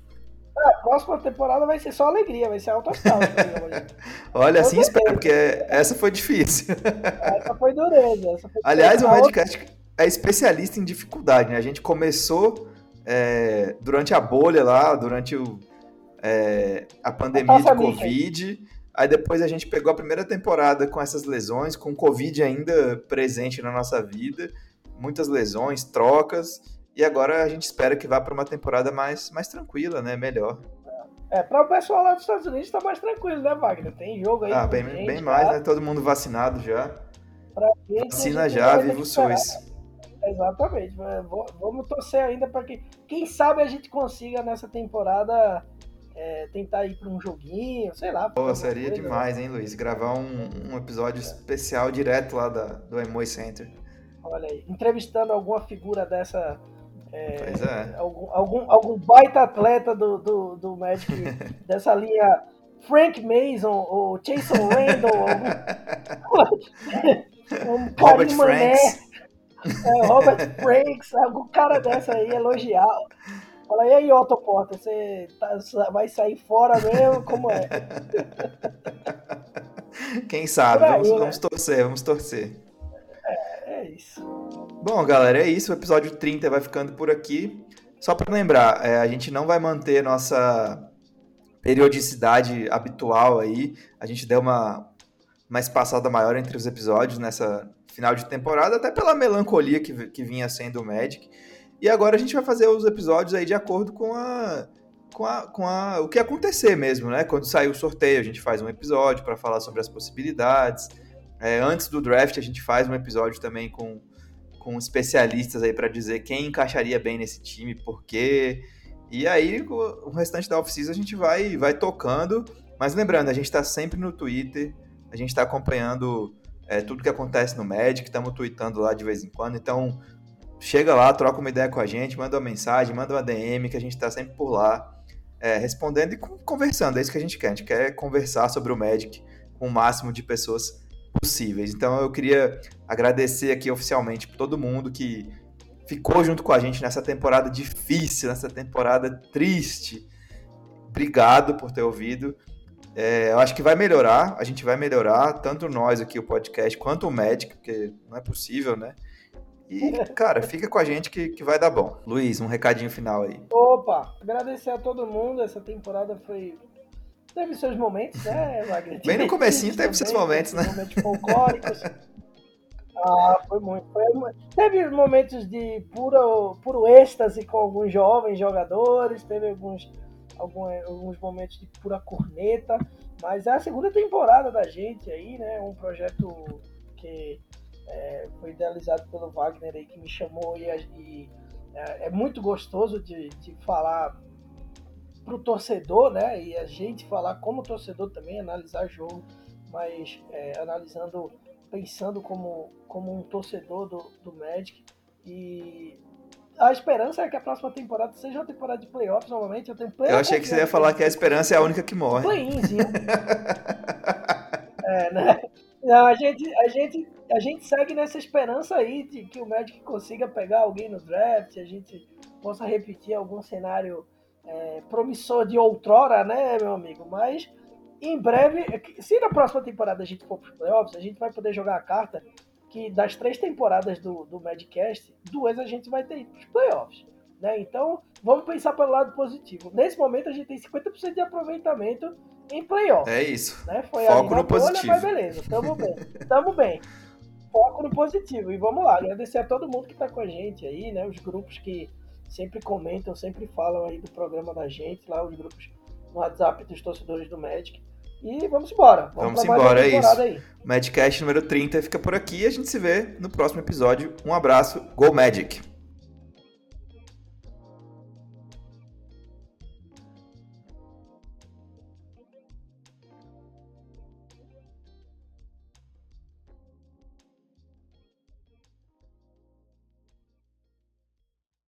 Próxima temporada vai ser só alegria, vai ser alto astral. Olha, assim espero, porque essa foi difícil. Essa foi dureza. Essa foi Aliás, o Madcast outra... é especialista em dificuldade, né? A gente começou é, durante a bolha lá, durante o, é, a pandemia a de Covid. Aí depois a gente pegou a primeira temporada com essas lesões, com o Covid ainda presente na nossa vida, muitas lesões, trocas. E agora a gente espera que vá para uma temporada mais, mais tranquila, né? Melhor. É, para o pessoal lá dos Estados Unidos está mais tranquilo, né, Wagner? Tem jogo aí. Ah, bem, gente, bem mais, tá? né? Todo mundo vacinado já. Pra gente, Vacina já, viva o SUS. Exatamente. Vamos torcer ainda para que, quem sabe, a gente consiga nessa temporada é, tentar ir para um joguinho, sei lá. Pô, seria coisa, demais, hein, Luiz? Gravar um, um episódio é. especial direto lá da, do Emoy Center. Olha aí, entrevistando alguma figura dessa é, pois é. Algum, algum, algum baita atleta do, do, do Magic dessa linha Frank Mason ou Jason Randall, algum, um Robert Franks. É, Robert Franks, algum cara dessa aí elogiar. Fala, e aí, Otto Porter, você tá, vai sair fora mesmo? Como é? Quem sabe? Aí, vamos, né? vamos torcer, vamos torcer. É, é isso. Bom, galera, é isso. O episódio 30 vai ficando por aqui. Só para lembrar, é, a gente não vai manter nossa periodicidade habitual aí. A gente deu uma, uma espaçada maior entre os episódios nessa final de temporada, até pela melancolia que, que vinha sendo o Magic. E agora a gente vai fazer os episódios aí de acordo com a, com a, com a o que acontecer mesmo, né? Quando sair o sorteio, a gente faz um episódio para falar sobre as possibilidades. É, antes do draft, a gente faz um episódio também com com especialistas aí para dizer quem encaixaria bem nesse time, por quê. E aí o restante da off-season a gente vai, vai tocando. Mas lembrando, a gente está sempre no Twitter, a gente está acompanhando é, tudo que acontece no Magic, estamos tweetando lá de vez em quando. Então chega lá, troca uma ideia com a gente, manda uma mensagem, manda uma DM, que a gente está sempre por lá, é, respondendo e conversando. É isso que a gente quer. A gente quer conversar sobre o Magic com o máximo de pessoas possíveis. Então eu queria agradecer aqui oficialmente por todo mundo que ficou junto com a gente nessa temporada difícil, nessa temporada triste. Obrigado por ter ouvido. É, eu acho que vai melhorar, a gente vai melhorar, tanto nós aqui, o podcast, quanto o Magic, porque não é possível, né? E, cara, fica com a gente que, que vai dar bom. Luiz, um recadinho final aí. Opa, agradecer a todo mundo, essa temporada foi Teve seus momentos, né, Wagner? Bem no comecinho teve seus momentos, né? Momentos folclóricos. Ah, foi muito. Foi, teve momentos de puro, puro êxtase com alguns jovens jogadores, teve alguns, alguns, alguns momentos de pura corneta, mas é a segunda temporada da gente aí, né? Um projeto que é, foi idealizado pelo Wagner aí, que me chamou e, e é, é, muito gostoso de, de falar para o torcedor, né? E a gente falar como torcedor também, analisar jogo mas é, analisando, pensando como, como um torcedor do, do Magic. E a esperança é que a próxima temporada seja uma temporada de playoffs novamente. Eu tenho Eu achei que você ia falar que a esperança é a única que morre. Play-inzinho. é, né? Não, a gente, a, gente, a gente segue nessa esperança aí de que o Magic consiga pegar alguém no draft, a gente possa repetir algum cenário é, promissor de outrora, né, meu amigo? Mas em breve, se na próxima temporada a gente for para os playoffs, a gente vai poder jogar a carta que das três temporadas do, do Madcast, duas a gente vai ter ido para os playoffs. Né? Então, vamos pensar pelo lado positivo. Nesse momento, a gente tem 50% de aproveitamento em playoffs. É isso. Né? Foi Foco no bolha, positivo. mas beleza, tamo bem. Tamo bem. Foco no positivo. E vamos lá, agradecer a todo mundo que está com a gente aí, né? Os grupos que sempre comentam, sempre falam aí do programa da gente, lá os grupos no WhatsApp dos torcedores do Magic. E vamos embora. Vamos, vamos embora, é isso. Aí. Madcast número 30 fica por aqui e a gente se vê no próximo episódio. Um abraço, Go Magic!